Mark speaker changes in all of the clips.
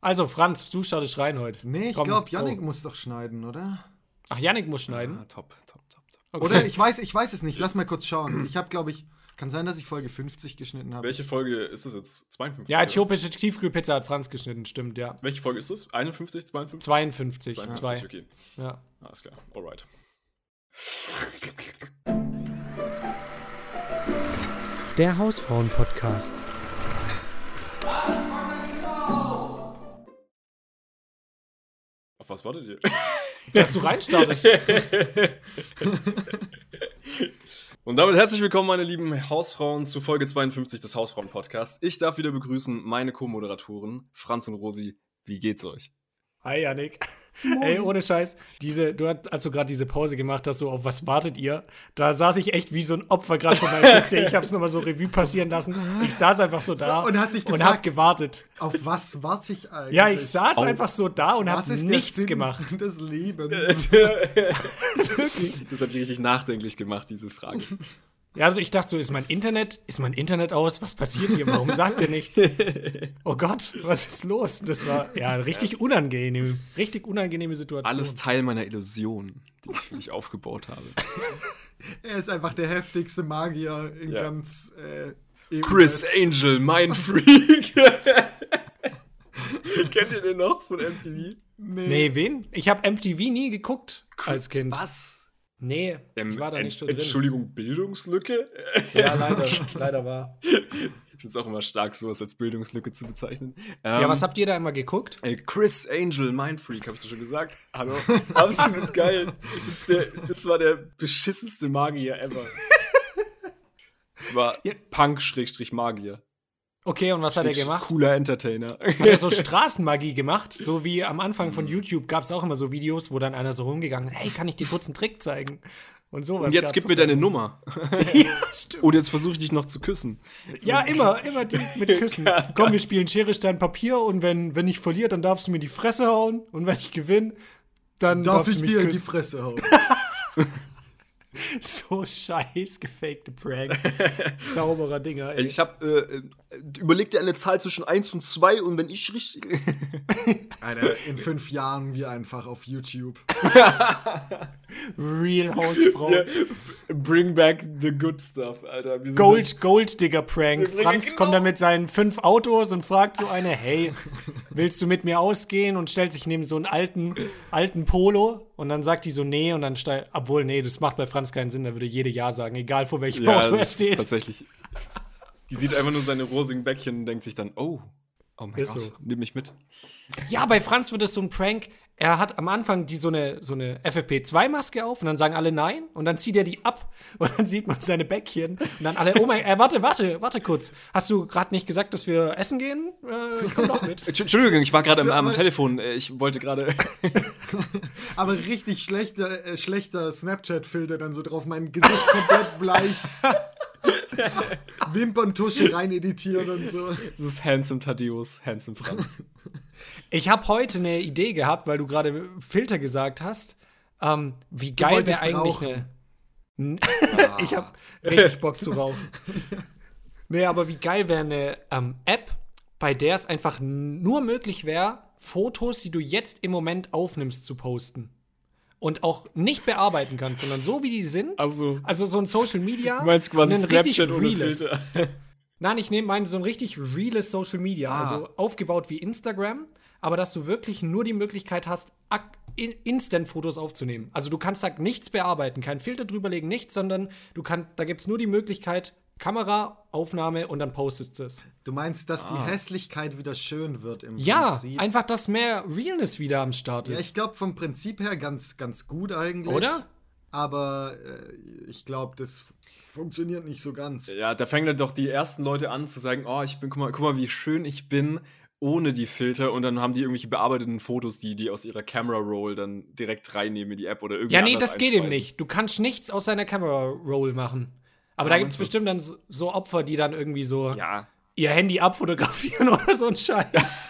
Speaker 1: Also, Franz, du startest rein heute.
Speaker 2: Nee, ich glaube, Yannick
Speaker 1: go.
Speaker 2: muss doch schneiden, oder?
Speaker 1: Ach, Yannick muss schneiden.
Speaker 3: Ah, top, top, top, top.
Speaker 1: Okay.
Speaker 2: Oder ich weiß, ich weiß es nicht. Lass mal kurz schauen. Ich habe, glaube ich, kann sein, dass ich Folge 50 geschnitten habe.
Speaker 3: Welche Folge ist das jetzt? 52?
Speaker 1: Ja, äthiopische Tiefkühlpizza hat Franz geschnitten, stimmt, ja.
Speaker 3: Welche Folge ist das? 51, 52?
Speaker 1: 52,
Speaker 3: 52,
Speaker 1: zwei.
Speaker 3: okay.
Speaker 1: Ja.
Speaker 3: Alles klar, alright.
Speaker 4: Der Hausfrauen-Podcast.
Speaker 3: Was wartet ihr?
Speaker 1: Dass du reinstartest.
Speaker 3: Und damit herzlich willkommen, meine lieben Hausfrauen, zu Folge 52 des Hausfrauen-Podcasts. Ich darf wieder begrüßen meine Co-Moderatoren, Franz und Rosi. Wie geht's euch?
Speaker 1: Hi, Yannick. Ey, ohne Scheiß, diese, du hast, als du gerade diese Pause gemacht hast, so auf was wartet ihr? Da saß ich echt wie so ein Opfer gerade vor meinem PC. Ich hab's nochmal so Revue passieren lassen. Ich saß einfach so da
Speaker 2: So, und hast dich
Speaker 1: und
Speaker 2: gefragt-
Speaker 1: hab gewartet.
Speaker 2: Auf was warte ich eigentlich?
Speaker 1: Ja, ich saß
Speaker 3: Au.
Speaker 1: einfach so da und hab nichts
Speaker 2: Sinn
Speaker 1: gemacht.
Speaker 2: des Lebens?
Speaker 3: Das hat dich richtig nachdenklich gemacht, diese Frage.
Speaker 1: Ja, also ich dachte so, ist mein Internet, ist mein Internet aus? Was passiert hier? Warum sagt er nichts? Oh Gott, was ist los? Das war ja richtig unangenehm, richtig unangenehme Situation.
Speaker 3: Alles Teil meiner Illusion, die ich für dich aufgebaut habe.
Speaker 2: Er ist einfach der heftigste Magier in
Speaker 3: Ja.
Speaker 2: ganz äh, EU
Speaker 3: Chris. Angel, mein Freak. Kennt ihr den noch von MTV?
Speaker 1: Nee, wen? Ich habe MTV nie geguckt als Kind.
Speaker 3: Was?
Speaker 1: Nee,
Speaker 3: Ähm,
Speaker 1: ich war da nicht so drin.
Speaker 3: Entschuldigung, Bildungslücke?
Speaker 1: Ja, leider, leider war.
Speaker 3: Ich finde es auch immer stark, sowas als Bildungslücke zu bezeichnen.
Speaker 1: Ja,
Speaker 3: Ähm,
Speaker 1: was habt ihr da immer geguckt?
Speaker 3: Ey, Chris Angel, Mindfreak, hab ich doch schon gesagt. Hallo. Absolut geil. Das, der, das war der beschissenste Magier ever. Das war
Speaker 1: Ja.
Speaker 3: Punk-Magier.
Speaker 1: Okay, und was hat er gemacht?
Speaker 3: Cooler Entertainer.
Speaker 1: Hat er so Straßenmagie gemacht? So wie am Anfang
Speaker 3: Mhm.
Speaker 1: von YouTube gab es auch immer so Videos, wo dann einer so rumgegangen ist, hey, kann ich dir kurz einen Trick zeigen? Und sowas.
Speaker 3: Und jetzt gib mir deine Nummer.
Speaker 1: Ja, stimmt.
Speaker 3: Und jetzt versuche ich dich noch zu küssen.
Speaker 1: Ja, immer, immer die mit Küssen. Komm, wir spielen Schere, Stein, Papier und wenn, wenn ich verliere, dann darfst du mir die Fresse hauen und wenn ich gewinne, dann
Speaker 2: Darf
Speaker 1: darfst
Speaker 2: ich
Speaker 1: du mich
Speaker 2: dir in die
Speaker 1: küssen.
Speaker 2: Fresse hauen?
Speaker 1: So scheiß gefakte Pranks. Zauberer Dinger. Ey.
Speaker 3: Ich hab, äh, äh, überleg dir eine Zahl zwischen 1 und 2 und wenn ich richtig.
Speaker 2: Alter, in fünf Jahren wir einfach auf YouTube.
Speaker 1: Real Hausfrau.
Speaker 3: Ja, bring back the good stuff, Alter. Wir sind
Speaker 1: Gold, Golddigger Prank. Franz
Speaker 3: genau-
Speaker 1: kommt dann mit seinen fünf Autos und fragt so eine, hey, willst du mit mir ausgehen? Und stellt sich neben so einen alten, alten Polo und dann sagt die so, nee, und dann steigt, obwohl, nee, das macht bei Franz keinen Sinn, da würde jede Ja sagen, egal vor welchem
Speaker 3: Ja,
Speaker 1: Auto er
Speaker 3: das ist
Speaker 1: steht.
Speaker 3: tatsächlich. Die sieht einfach nur seine rosigen Bäckchen und denkt sich dann, oh, oh mein
Speaker 1: Ist
Speaker 3: Gott,
Speaker 1: so.
Speaker 3: nimm mich mit.
Speaker 1: Ja, bei Franz wird es so ein Prank. Er hat am Anfang die so eine, so eine FFP2-Maske auf und dann sagen alle nein und dann zieht er die ab und dann sieht man seine Bäckchen und dann alle, oh mein, äh, warte, warte, warte kurz. Hast du gerade nicht gesagt, dass wir essen gehen? Äh, ich komm doch mit.
Speaker 3: Entsch- Entschuldigung, ich war gerade am, am Telefon. Äh, Ich wollte gerade.
Speaker 2: Aber richtig schlechter, äh, schlechter Snapchat-Filter dann so drauf, mein Gesicht komplett bleich. Wimperntusche rein editieren und so.
Speaker 3: Das ist Handsome Thaddeus, Handsome Franz.
Speaker 1: Ich habe heute eine Idee gehabt, weil du gerade Filter gesagt hast. Ähm, wie geil wäre eigentlich
Speaker 2: rauchen.
Speaker 1: eine. N- ich habe richtig Bock zu rauchen. Nee, aber wie geil wäre eine ähm, App, bei der es einfach nur möglich wäre, Fotos, die du jetzt im Moment aufnimmst, zu posten. Und auch nicht bearbeiten kannst, sondern so wie die sind.
Speaker 3: Also-
Speaker 1: also so ein Social Media.
Speaker 3: Du meinst quasi Snapchat ohne. Filter.
Speaker 1: Nein, ich nehme meine so ein richtig reales Social Media,
Speaker 3: Ah.
Speaker 1: also aufgebaut wie Instagram, aber dass du wirklich nur die Möglichkeit hast, Instant-Fotos aufzunehmen. Also du kannst da nichts bearbeiten, keinen Filter drüberlegen, nichts, sondern du kannst, da gibt es nur die Möglichkeit, Kamera, Aufnahme und dann postest du es.
Speaker 2: Du meinst, dass die
Speaker 3: Ah.
Speaker 2: Hässlichkeit wieder schön wird im
Speaker 1: Ja,
Speaker 2: Prinzip?
Speaker 1: einfach, dass mehr Realness wieder am Start
Speaker 2: Ja,
Speaker 1: ist.
Speaker 2: ich glaube vom Prinzip her ganz, ganz gut eigentlich.
Speaker 1: Oder?
Speaker 2: Aber äh, ich glaube, das funktioniert nicht so ganz.
Speaker 3: Ja, da fangen dann doch die ersten Leute an zu sagen, oh, ich bin, guck mal, guck mal, wie schön ich bin ohne die Filter und dann haben die irgendwelche bearbeiteten Fotos, die die aus ihrer Camera Roll dann direkt reinnehmen in die App oder irgendwie
Speaker 1: Ja, nee, das geht eben nicht. Du kannst nichts aus deiner Camera-Roll machen. Aber
Speaker 3: Ja,
Speaker 1: da gibt es bestimmt dann so, so Opfer, die dann irgendwie so
Speaker 3: Ja,
Speaker 1: ihr Handy abfotografieren oder so ein Scheiß.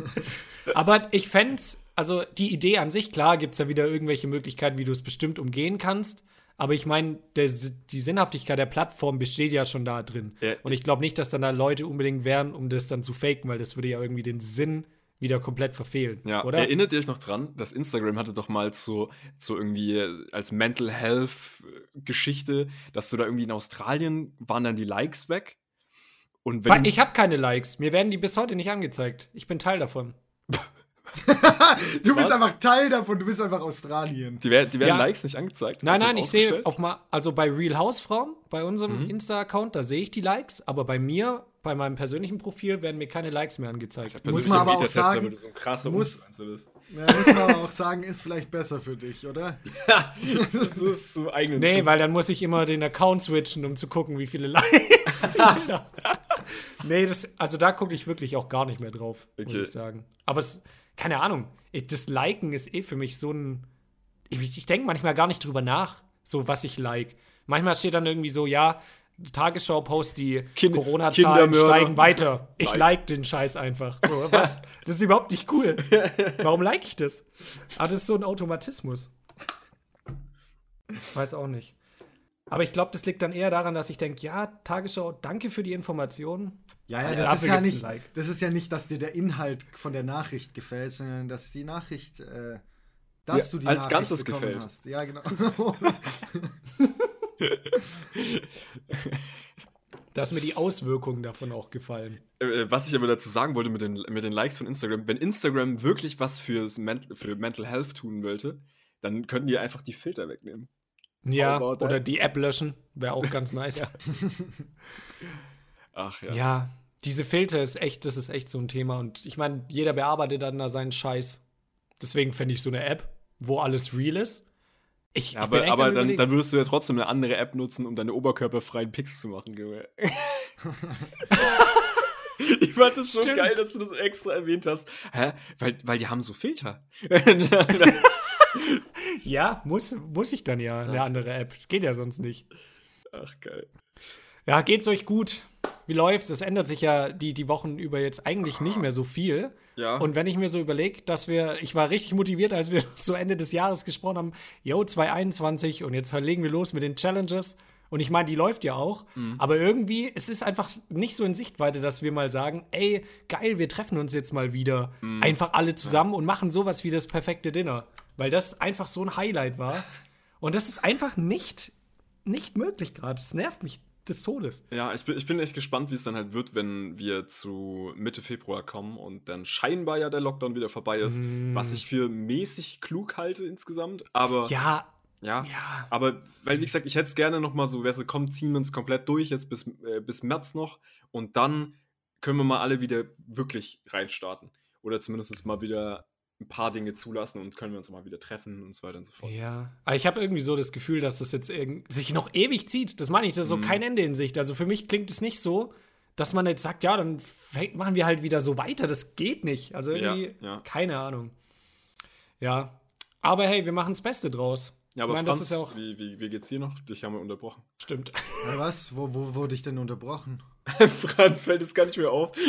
Speaker 1: Aber ich fände also die Idee an sich, klar, gibt es ja wieder irgendwelche Möglichkeiten, wie du es bestimmt umgehen kannst. Aber ich meine, die Sinnhaftigkeit der Plattform besteht ja schon da drin.
Speaker 3: Ja.
Speaker 1: Und ich glaube nicht, dass dann da Leute unbedingt wären, um das dann zu faken, weil das würde ja irgendwie den Sinn wieder komplett verfehlen.
Speaker 3: Ja,
Speaker 1: oder?
Speaker 3: erinnert ihr euch noch dran, dass Instagram hatte doch mal so, so irgendwie äh, als Mental Health äh, Geschichte, dass du da irgendwie in Australien waren dann die Likes weg. Und wenn
Speaker 1: ich habe keine Likes. Mir werden die bis heute nicht angezeigt. Ich bin Teil davon.
Speaker 2: Du bist
Speaker 3: Was?
Speaker 2: einfach Teil davon, du bist einfach Australien.
Speaker 3: die, wer- die werden
Speaker 1: Ja.
Speaker 3: Likes nicht angezeigt.
Speaker 1: Nein, nein, ich sehe auf mal, also bei Real Hausfrauen, bei unserem
Speaker 3: Mhm.
Speaker 1: Insta-Account, da sehe ich die Likes, aber bei mir, bei meinem persönlichen Profil, werden mir keine Likes mehr angezeigt.
Speaker 2: Muss man aber auch sagen,
Speaker 3: so ein krasser
Speaker 2: muss-. Ja, muss man aber auch sagen, ist vielleicht besser für dich, oder?
Speaker 3: das ist so eigenen
Speaker 1: Nee,
Speaker 3: Schutz.
Speaker 1: weil dann muss ich immer den Account switchen, um zu gucken, wie viele Likes. ich habe. nee, das, also da gucke ich wirklich auch gar nicht mehr drauf, muss
Speaker 3: Okay.
Speaker 1: ich sagen. Aber es, keine Ahnung, ich- das Liken ist eh für mich so ein. Ich, ich denke manchmal gar nicht drüber nach, so was ich like. Manchmal steht dann irgendwie so, ja, Tagesschau-Post, die
Speaker 3: Kind-
Speaker 1: Corona-Zahlen steigen weiter. Ich
Speaker 3: Like.
Speaker 1: like den Scheiß einfach. So, was? Das ist überhaupt nicht cool. Warum like ich das? Aber das ist so ein Automatismus. Weiß auch nicht. Aber ich glaube, das liegt dann eher daran, dass ich denke, ja, Tagesschau, danke für die Informationen.
Speaker 2: Ja, ja, das ist ja, nicht,
Speaker 1: Like.
Speaker 2: das ist ja nicht, dass dir der Inhalt von der Nachricht gefällt, sondern dass die Nachricht, äh, dass
Speaker 3: Ja,
Speaker 2: du die
Speaker 3: als
Speaker 2: Nachricht
Speaker 3: Ganzes
Speaker 2: bekommen
Speaker 3: gefällt.
Speaker 2: hast. Ja, genau.
Speaker 1: Da ist mir die Auswirkungen davon auch gefallen.
Speaker 3: Äh, Was ich aber dazu sagen wollte mit den, mit den Likes von Instagram, wenn Instagram wirklich was fürs Men für Mental Health tun wollte, dann könnten die einfach die Filter wegnehmen.
Speaker 1: Ja,
Speaker 3: about
Speaker 1: oder
Speaker 3: that?
Speaker 1: die App löschen, wäre auch ganz nice.
Speaker 3: Ach ja.
Speaker 1: ja, diese Filter ist echt, das ist echt so ein Thema. Und ich meine, jeder bearbeitet dann da seinen Scheiß. Deswegen fände ich so eine App, wo alles real ist. Ich,
Speaker 3: Ja,
Speaker 1: ich bin
Speaker 3: aber aber dann, dann würdest du ja trotzdem eine andere App nutzen, um deine oberkörperfreien Pics zu machen, Junge. ich fand das so
Speaker 1: Stimmt.
Speaker 3: geil, dass du das extra erwähnt hast. Hä? Weil, weil die haben so Filter.
Speaker 1: Ja, muss, muss ich dann ja, eine andere App. Das geht ja sonst nicht.
Speaker 3: Ach, geil.
Speaker 1: Ja, geht's euch gut? Wie läuft's? Es ändert sich ja die, die Wochen über jetzt eigentlich nicht mehr so viel.
Speaker 3: Ja.
Speaker 1: Und wenn ich mir so überlege, dass wir, ich war richtig motiviert, als wir so Ende des Jahres gesprochen haben, yo, 2021 und jetzt legen wir los mit den Challenges. Und ich meine, die läuft ja auch. Aber irgendwie, es ist einfach nicht so in Sichtweite, dass wir mal sagen, ey, geil, wir treffen uns jetzt mal wieder. Einfach alle zusammen und machen sowas wie das perfekte Dinner. Weil das einfach so ein Highlight war. Und das ist einfach nicht, nicht möglich gerade. Das nervt mich des Todes.
Speaker 3: Ja, ich bin, ich bin echt gespannt, wie es dann halt wird, wenn wir zu Mitte Februar kommen und dann scheinbar ja der Lockdown wieder vorbei ist, was ich für mäßig klug halte insgesamt. Aber
Speaker 1: Ja,
Speaker 3: ja,
Speaker 1: ja.
Speaker 3: aber weil wie gesagt, ich hätte es gerne noch mal so, wer so kommt, ziehen wir uns komplett durch jetzt bis, äh, bis März noch und dann können wir mal alle wieder wirklich reinstarten oder zumindest mal wieder ein paar Dinge zulassen und können wir uns mal wieder treffen und so weiter und so fort.
Speaker 1: Ja, aber ich habe irgendwie so das Gefühl, dass das jetzt irgend sich noch ewig zieht. Das meine ich, das ist so
Speaker 3: Mhm.
Speaker 1: kein Ende in Sicht. Also für mich klingt es nicht so, dass man jetzt sagt, ja, dann machen wir halt wieder so weiter. Das geht nicht. Also irgendwie,
Speaker 3: Ja, ja.
Speaker 1: keine Ahnung. Ja, aber hey, wir machen das Beste draus.
Speaker 3: Ja, aber
Speaker 1: ich meine,
Speaker 3: Franz,
Speaker 1: das ist ja auch,
Speaker 3: wie, wie, wie geht's dir noch? Dich haben wir unterbrochen.
Speaker 1: stimmt.
Speaker 2: Ja, was? Wo, wo wurde ich denn unterbrochen?
Speaker 3: Franz fällt es gar nicht mehr auf.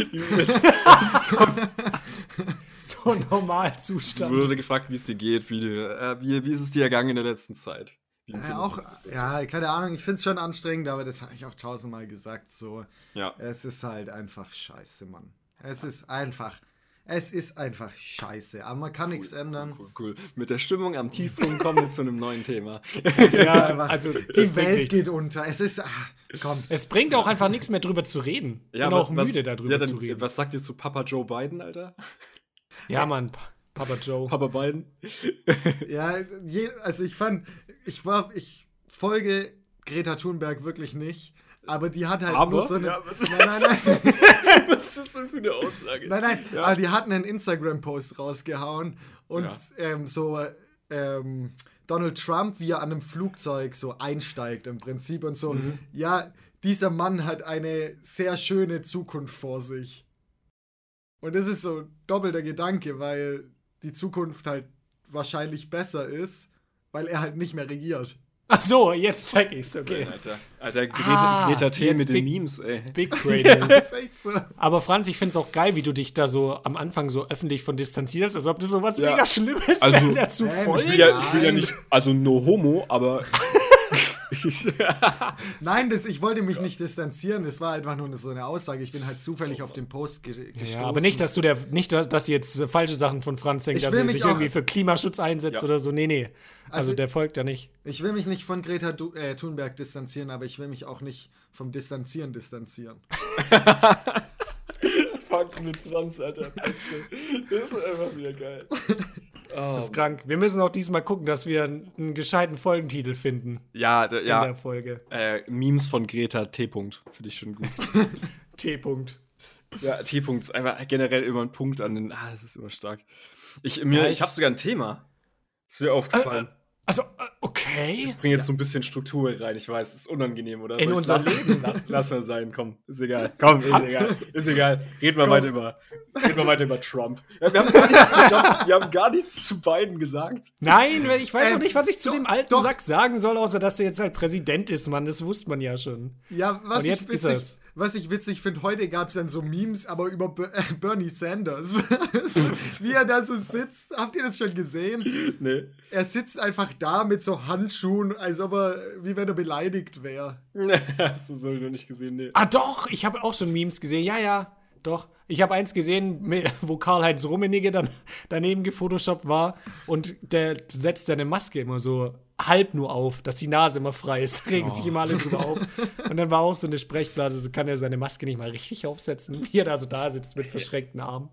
Speaker 1: So ein Normalzustand.
Speaker 3: wurde gefragt, wie es dir geht, wie, äh, wie, wie ist es dir ergangen in der letzten Zeit?
Speaker 2: Äh, auch, ja, keine Ahnung, ich finde es schon anstrengend, aber das habe ich auch tausendmal gesagt. So,
Speaker 3: ja.
Speaker 2: es ist halt einfach scheiße, Mann. Es ist einfach, es ist einfach scheiße. Aber man kann nichts ändern.
Speaker 3: Cool, cool. Mit der Stimmung am Tiefpunkt kommen wir zu einem neuen Thema.
Speaker 2: Es ist
Speaker 1: Ja,
Speaker 2: einfach,
Speaker 1: also,
Speaker 2: die Welt
Speaker 1: nichts.
Speaker 2: geht unter. Es ist, ah, komm.
Speaker 1: Es bringt auch einfach nichts mehr drüber zu reden. Ich bin
Speaker 3: aber
Speaker 1: auch müde darüber
Speaker 3: ja, dann,
Speaker 1: zu reden.
Speaker 3: Was sagt ihr zu Papa Joe Biden, Alter?
Speaker 1: Ja, Mann, Pa- Papa Joe.
Speaker 3: Papa Biden?
Speaker 2: Ja, je, also ich fand, ich war, ich folge Greta Thunberg wirklich nicht, aber die hat halt
Speaker 3: Aber?
Speaker 2: nur so eine.
Speaker 3: Ja, was-
Speaker 2: nein, nein, nein.
Speaker 3: was ist das denn für eine Aussage?
Speaker 2: Nein, nein,
Speaker 3: Ja.
Speaker 2: aber die hatten einen Instagram-Post rausgehauen und
Speaker 3: Ja.
Speaker 2: ähm, so ähm, Donald Trump, wie er an einem Flugzeug so einsteigt im Prinzip und so,
Speaker 3: Mhm.
Speaker 2: ja, dieser Mann hat eine sehr schöne Zukunft vor sich. Und das ist so ein doppelter Gedanke, weil die Zukunft halt wahrscheinlich besser ist, weil er halt nicht mehr regiert.
Speaker 1: Ach so, jetzt check ich's, okay.
Speaker 3: Alter, Alter Greta,
Speaker 1: Ah,
Speaker 3: Greta T mit den
Speaker 1: big-
Speaker 3: Memes, ey.
Speaker 1: Big Brain.
Speaker 2: Ja, ist echt so.
Speaker 1: Aber Franz, ich find's auch geil, wie du dich da so am Anfang so öffentlich von distanzierst, als ob das so was
Speaker 3: Ja.
Speaker 1: mega Schlimmes
Speaker 3: Also,
Speaker 1: wäre, dazu voll.
Speaker 2: ich
Speaker 3: Ich will, ja, ich will ja nicht, also no homo, aber
Speaker 2: Nein, das, ich wollte mich nicht distanzieren. Das war einfach nur so eine Aussage. Ich bin halt zufällig auf den Post ge gestoßen.
Speaker 1: Ja, aber nicht, dass du der, nicht, dass jetzt äh, falsche Sachen von Franz denkt, dass
Speaker 2: will
Speaker 1: er
Speaker 2: mich
Speaker 1: sich irgendwie für Klimaschutz einsetzt
Speaker 3: Ja.
Speaker 1: oder so. Nee, nee. Also,
Speaker 2: Also-
Speaker 1: der folgt ja nicht.
Speaker 2: Ich will mich nicht von Greta du äh, Thunberg distanzieren, aber ich will mich auch nicht vom Distanzieren distanzieren.
Speaker 3: Fuck mit Franz, Alter. Das ist einfach wieder geil. Oh,
Speaker 1: Das ist krank. Wir müssen auch diesmal gucken, dass wir einen, einen gescheiten Folgentitel finden
Speaker 3: ja,
Speaker 1: in
Speaker 3: ja.
Speaker 1: der Folge.
Speaker 3: Äh, Memes von Greta T. -Punkt. Finde ich schon gut.
Speaker 1: T-Punkt.
Speaker 3: ja, T. -Punkt ist einfach generell immer ein Punkt an den. Ah, das ist immer stark. Ich, mir,
Speaker 1: Ja,
Speaker 3: ich,
Speaker 1: ich-
Speaker 3: habe sogar ein Thema. Ist mir aufgefallen.
Speaker 1: Also, äh, okay.
Speaker 3: Ich bringe jetzt so ein bisschen Struktur rein. Ich weiß, es ist unangenehm, oder?
Speaker 1: In unser
Speaker 3: lassen?
Speaker 1: Leben.
Speaker 3: Lass, lass mal sein, komm. Ist egal. Komm, ist egal. Ist egal. Reden wir weiter über, reden wir weiter über Trump. Ja, wir, haben gar nichts, ich glaub, wir haben gar nichts zu beiden gesagt.
Speaker 1: Nein, ich weiß
Speaker 2: Ähm,
Speaker 1: auch nicht, was ich zu
Speaker 2: doch,
Speaker 1: dem alten
Speaker 2: doch.
Speaker 1: Sack sagen soll, außer dass er jetzt halt Präsident ist, Mann. Das wusste man ja schon.
Speaker 2: Ja, was
Speaker 1: Und jetzt
Speaker 2: ich
Speaker 1: ist es.
Speaker 2: Was ich witzig finde, heute gab es dann so Memes, aber über Ber äh, Bernie Sanders. so, wie er da so sitzt. Habt ihr das schon gesehen?
Speaker 3: Nee.
Speaker 2: Er sitzt einfach da mit so Handschuhen, als ob er, wie wenn er beleidigt wäre.
Speaker 3: Hast du so noch nicht gesehen? Nee.
Speaker 1: Ah, doch, ich habe auch schon Memes gesehen. Ja, ja, doch. Ich habe eins gesehen, wo Karl-Heinz Rummenigge dann daneben gefotoshoppt war und der setzt seine Maske immer so halb nur auf, dass die Nase immer frei ist. Regen sich immer alle drüber auf. Und dann war auch so eine Sprechblase, so kann er seine Maske nicht mal richtig aufsetzen, wie er da so da sitzt mit verschränkten Armen.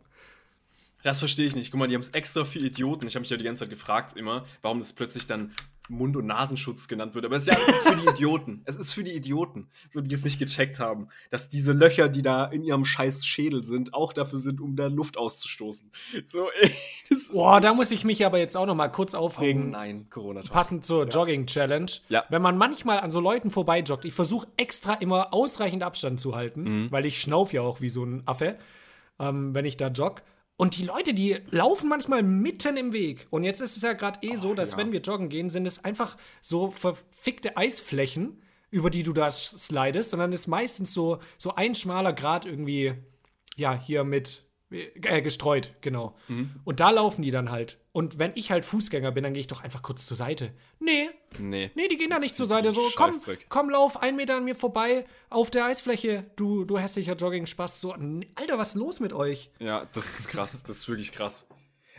Speaker 3: Das verstehe ich nicht. Guck mal, die haben es extra für Idioten. Ich habe mich ja die ganze Zeit gefragt immer, warum das plötzlich dann Mund- und Nasenschutz genannt wird. Aber es ist ja es ist für die Idioten. Es ist für die Idioten, so die es nicht gecheckt haben, dass diese Löcher, die da in ihrem scheiß Schädel sind, auch dafür sind, um da Luft auszustoßen. So, ey,
Speaker 1: Boah, da muss ich mich aber jetzt auch noch mal kurz
Speaker 3: oh
Speaker 1: aufregen.
Speaker 3: nein, Corona.
Speaker 1: Passend zur Jogging-Challenge.
Speaker 3: Ja.
Speaker 1: Wenn man manchmal an so Leuten vorbeijoggt, ich versuche extra immer ausreichend Abstand zu halten,
Speaker 3: Mhm.
Speaker 1: weil ich schnauf ja auch wie so ein Affe, ähm, wenn ich da jogg. Und die Leute, die laufen manchmal mitten im Weg. Und jetzt ist es ja gerade eh so, dass
Speaker 3: ja.
Speaker 1: wenn wir joggen gehen, sind es einfach so verfickte Eisflächen, über die du da slidest, sondern es ist meistens so, so ein schmaler Grad irgendwie, ja, hier mit äh, gestreut, genau.
Speaker 3: Mhm.
Speaker 1: Und da laufen die dann halt. Und wenn ich halt Fußgänger bin, dann gehe ich doch einfach kurz zur Seite. Nee,
Speaker 3: Nee.
Speaker 1: nee, die gehen da nicht zur Seite. So, komm, komm, lauf ein Meter an mir vorbei auf der Eisfläche, du, du hässlicher Jogging-Spaß. So, Alter, was ist los mit euch?
Speaker 3: Ja, das ist krass. Das ist wirklich krass.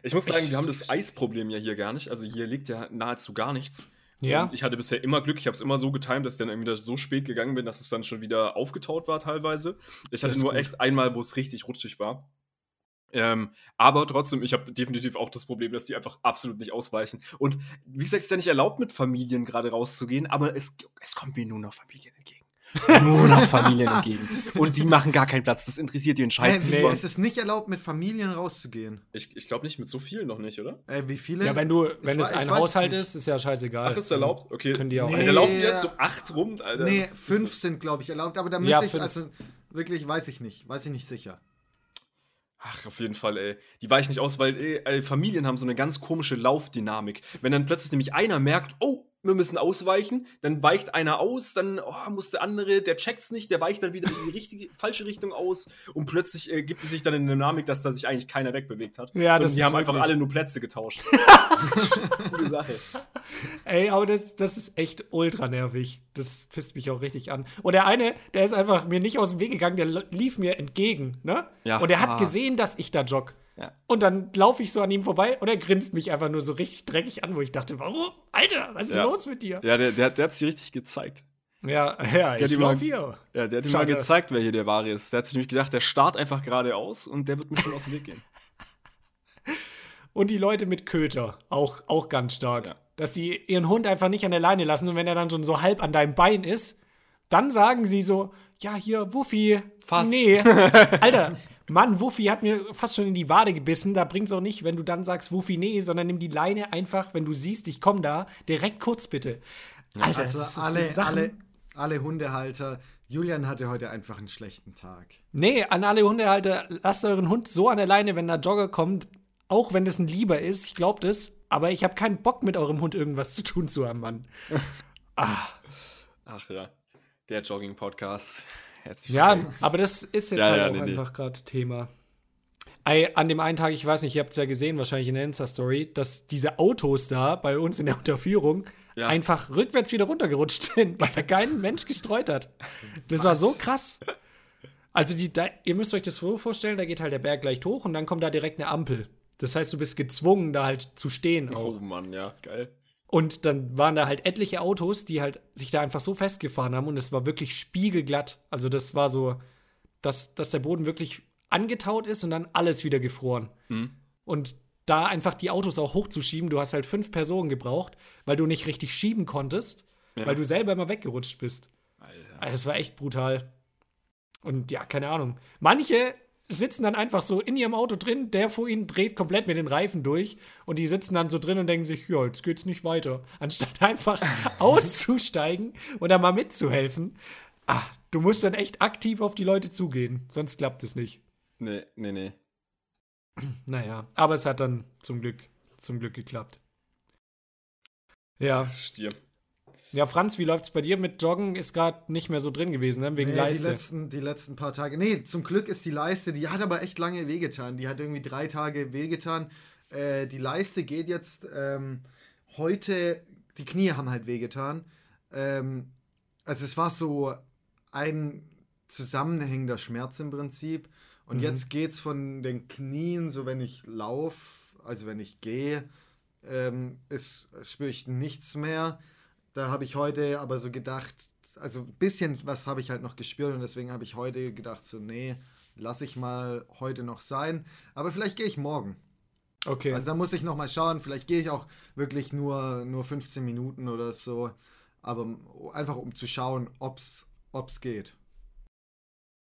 Speaker 3: Ich muss sagen, wir haben das Eisproblem ja hier gar nicht. Also hier liegt ja nahezu gar nichts.
Speaker 1: Ja.
Speaker 3: Und ich hatte bisher immer Glück. Ich habe es immer so getimt, dass ich dann irgendwie so spät gegangen bin, dass es dann schon wieder aufgetaut war teilweise. Ich hatte nur
Speaker 1: gut.
Speaker 3: echt einmal, wo es richtig rutschig war. Ähm, aber trotzdem, ich habe definitiv auch das Problem, dass die einfach absolut nicht ausweichen. Und wie gesagt, es ist ja nicht erlaubt, mit Familien gerade rauszugehen, aber es, es kommt mir nur noch Familien entgegen. nur noch Familien entgegen. Und die machen gar keinen Platz. Das interessiert den Scheiß.
Speaker 2: Hä, wie, es ist nicht erlaubt, mit Familien rauszugehen.
Speaker 3: Ich, ich glaube nicht mit so vielen noch nicht, oder?
Speaker 2: Äh, wie viele?
Speaker 1: Ja, wenn du,
Speaker 2: Ich
Speaker 1: wenn
Speaker 2: wa-
Speaker 1: es
Speaker 2: ich
Speaker 1: ein Haushalt
Speaker 2: nicht.
Speaker 1: ist, ist ja scheißegal.
Speaker 3: Ach, ist erlaubt? Okay.
Speaker 1: Können die auch.
Speaker 2: Nee.
Speaker 3: Laufen die jetzt so acht rum, Alter.
Speaker 2: Nee,
Speaker 3: Das ist-
Speaker 2: fünf sind, glaube ich, erlaubt, aber da muss
Speaker 1: Ja,
Speaker 2: ich, also wirklich, weiß ich nicht, weiß ich nicht sicher.
Speaker 3: Ach, auf jeden Fall, ey. Die weichen nicht aus, weil ey, Familien haben so eine ganz komische Laufdynamik. Wenn dann plötzlich nämlich einer merkt, oh, wir müssen ausweichen, dann weicht einer aus, dann oh, muss der andere, der checkt's nicht, der weicht dann wieder in die richtige, falsche Richtung aus und plötzlich äh, gibt es sich dann eine Dynamik, dass da sich eigentlich keiner wegbewegt hat.
Speaker 1: Ja, das
Speaker 3: die haben einfach
Speaker 1: wirklich-
Speaker 3: alle nur Plätze getauscht. Gute Sache.
Speaker 1: Ey, aber das, das ist echt ultra nervig. Das pisst mich auch richtig an. Und der eine, der ist einfach mir nicht aus dem Weg gegangen, der lief mir entgegen, ne?
Speaker 3: Ja.
Speaker 1: Und er hat
Speaker 3: Ah.
Speaker 1: gesehen, dass ich da jogg.
Speaker 3: Ja.
Speaker 1: Und dann laufe ich so an ihm vorbei und er grinst mich einfach nur so richtig dreckig an, wo ich dachte, warum? Alter, was ist
Speaker 3: Ja.
Speaker 1: denn los mit dir?
Speaker 3: Ja, der, der, der hat sich richtig gezeigt.
Speaker 1: Ja, ja,
Speaker 3: Der
Speaker 1: ich
Speaker 3: die mal-
Speaker 1: lauf hier.
Speaker 3: Ja, der hat ihm mal gezeigt, wer hier der Wahre ist. Der hat sich nämlich gedacht, der starrt einfach geradeaus und der wird mir schon aus dem Weg gehen.
Speaker 1: Und die Leute mit Köter, auch, auch ganz stark.
Speaker 3: Ja.
Speaker 1: Dass sie ihren Hund einfach nicht an der Leine lassen und wenn er dann schon so halb an deinem Bein ist, dann sagen sie so, ja, hier, Wuffi,
Speaker 3: Fass.
Speaker 1: nee. Alter, Mann, Wuffi hat mir fast schon in die Wade gebissen. Da bringt's auch nicht, wenn du dann sagst, Wuffi, nee, sondern nimm die Leine einfach, wenn du siehst, ich komm da, direkt kurz bitte. Alter,
Speaker 2: Also
Speaker 1: das ist
Speaker 2: alle,
Speaker 1: Sachen-
Speaker 2: alle, alle Hundehalter, Julian hatte heute einfach einen schlechten Tag.
Speaker 1: Nee, an alle Hundehalter, lasst euren Hund so an der Leine, wenn der Jogger kommt, auch wenn das ein Lieber ist, ich glaub das, aber ich habe keinen Bock mit eurem Hund irgendwas zu tun zu haben, Mann.
Speaker 3: Ach ja, der Jogging-Podcast. Herzlich
Speaker 1: Ja, aber das ist jetzt
Speaker 3: Ja,
Speaker 1: halt
Speaker 3: ja,
Speaker 1: auch
Speaker 3: nee, nee.
Speaker 1: einfach gerade Thema. An dem einen Tag, ich weiß nicht, ihr habt es ja gesehen, wahrscheinlich in der Insta-Story, dass diese Autos da bei uns in der Unterführung
Speaker 3: Ja.
Speaker 1: einfach rückwärts wieder runtergerutscht sind, weil da kein Mensch gestreut hat. Das war so krass. Also, die, da, ihr müsst euch das so vorstellen, da geht halt der Berg leicht hoch und dann kommt da direkt eine Ampel. Das heißt, du bist gezwungen, da halt zu stehen auch.
Speaker 3: Oh Mann, ja, geil.
Speaker 1: Und dann waren da halt etliche Autos, die halt sich da einfach so festgefahren haben und es war wirklich spiegelglatt. Also das war so, dass, dass der Boden wirklich angetaut ist und dann alles wieder gefroren.
Speaker 3: Hm.
Speaker 1: Und da einfach die Autos auch hochzuschieben, du hast halt fünf Personen gebraucht, weil du nicht richtig schieben konntest,
Speaker 3: Ja.
Speaker 1: weil du selber immer weggerutscht bist.
Speaker 3: Alter.
Speaker 1: Also das war echt brutal. Und ja, keine Ahnung. Manche sitzen dann einfach so in ihrem Auto drin, der vor ihnen dreht komplett mit den Reifen durch und die sitzen dann so drin und denken sich, ja, jetzt geht's nicht weiter. Anstatt einfach auszusteigen und da mal mitzuhelfen. Ah, du musst dann echt aktiv auf die Leute zugehen, sonst klappt es nicht.
Speaker 3: Nee, nee, nee.
Speaker 1: Naja, aber es hat dann zum Glück, zum Glück geklappt. Ja,
Speaker 3: Stier.
Speaker 1: Ja, Franz, wie läuft's bei dir mit Joggen? Ist gerade nicht mehr so drin gewesen, ne? wegen
Speaker 2: Nee, die,
Speaker 1: Leiste.
Speaker 2: letzten, die letzten paar Tage. Nee, zum Glück ist die Leiste, die hat aber echt lange wehgetan. Die hat irgendwie drei Tage wehgetan. Äh, die Leiste geht jetzt ähm, heute, die Knie haben halt wehgetan. Ähm, also es war so ein zusammenhängender Schmerz im Prinzip. Und
Speaker 1: Mhm.
Speaker 2: jetzt geht's von den Knien, so wenn ich laufe, also wenn ich gehe, ähm, spüre ich nichts mehr. Da habe ich heute aber so gedacht, also ein bisschen was habe ich halt noch gespürt und deswegen habe ich heute gedacht, so, nee, lass ich mal heute noch sein. Aber vielleicht gehe ich morgen.
Speaker 1: Okay.
Speaker 2: Also da muss ich noch mal schauen. Vielleicht gehe ich auch wirklich nur, nur 15 Minuten oder so. Aber einfach um zu schauen, ob's, ob's geht.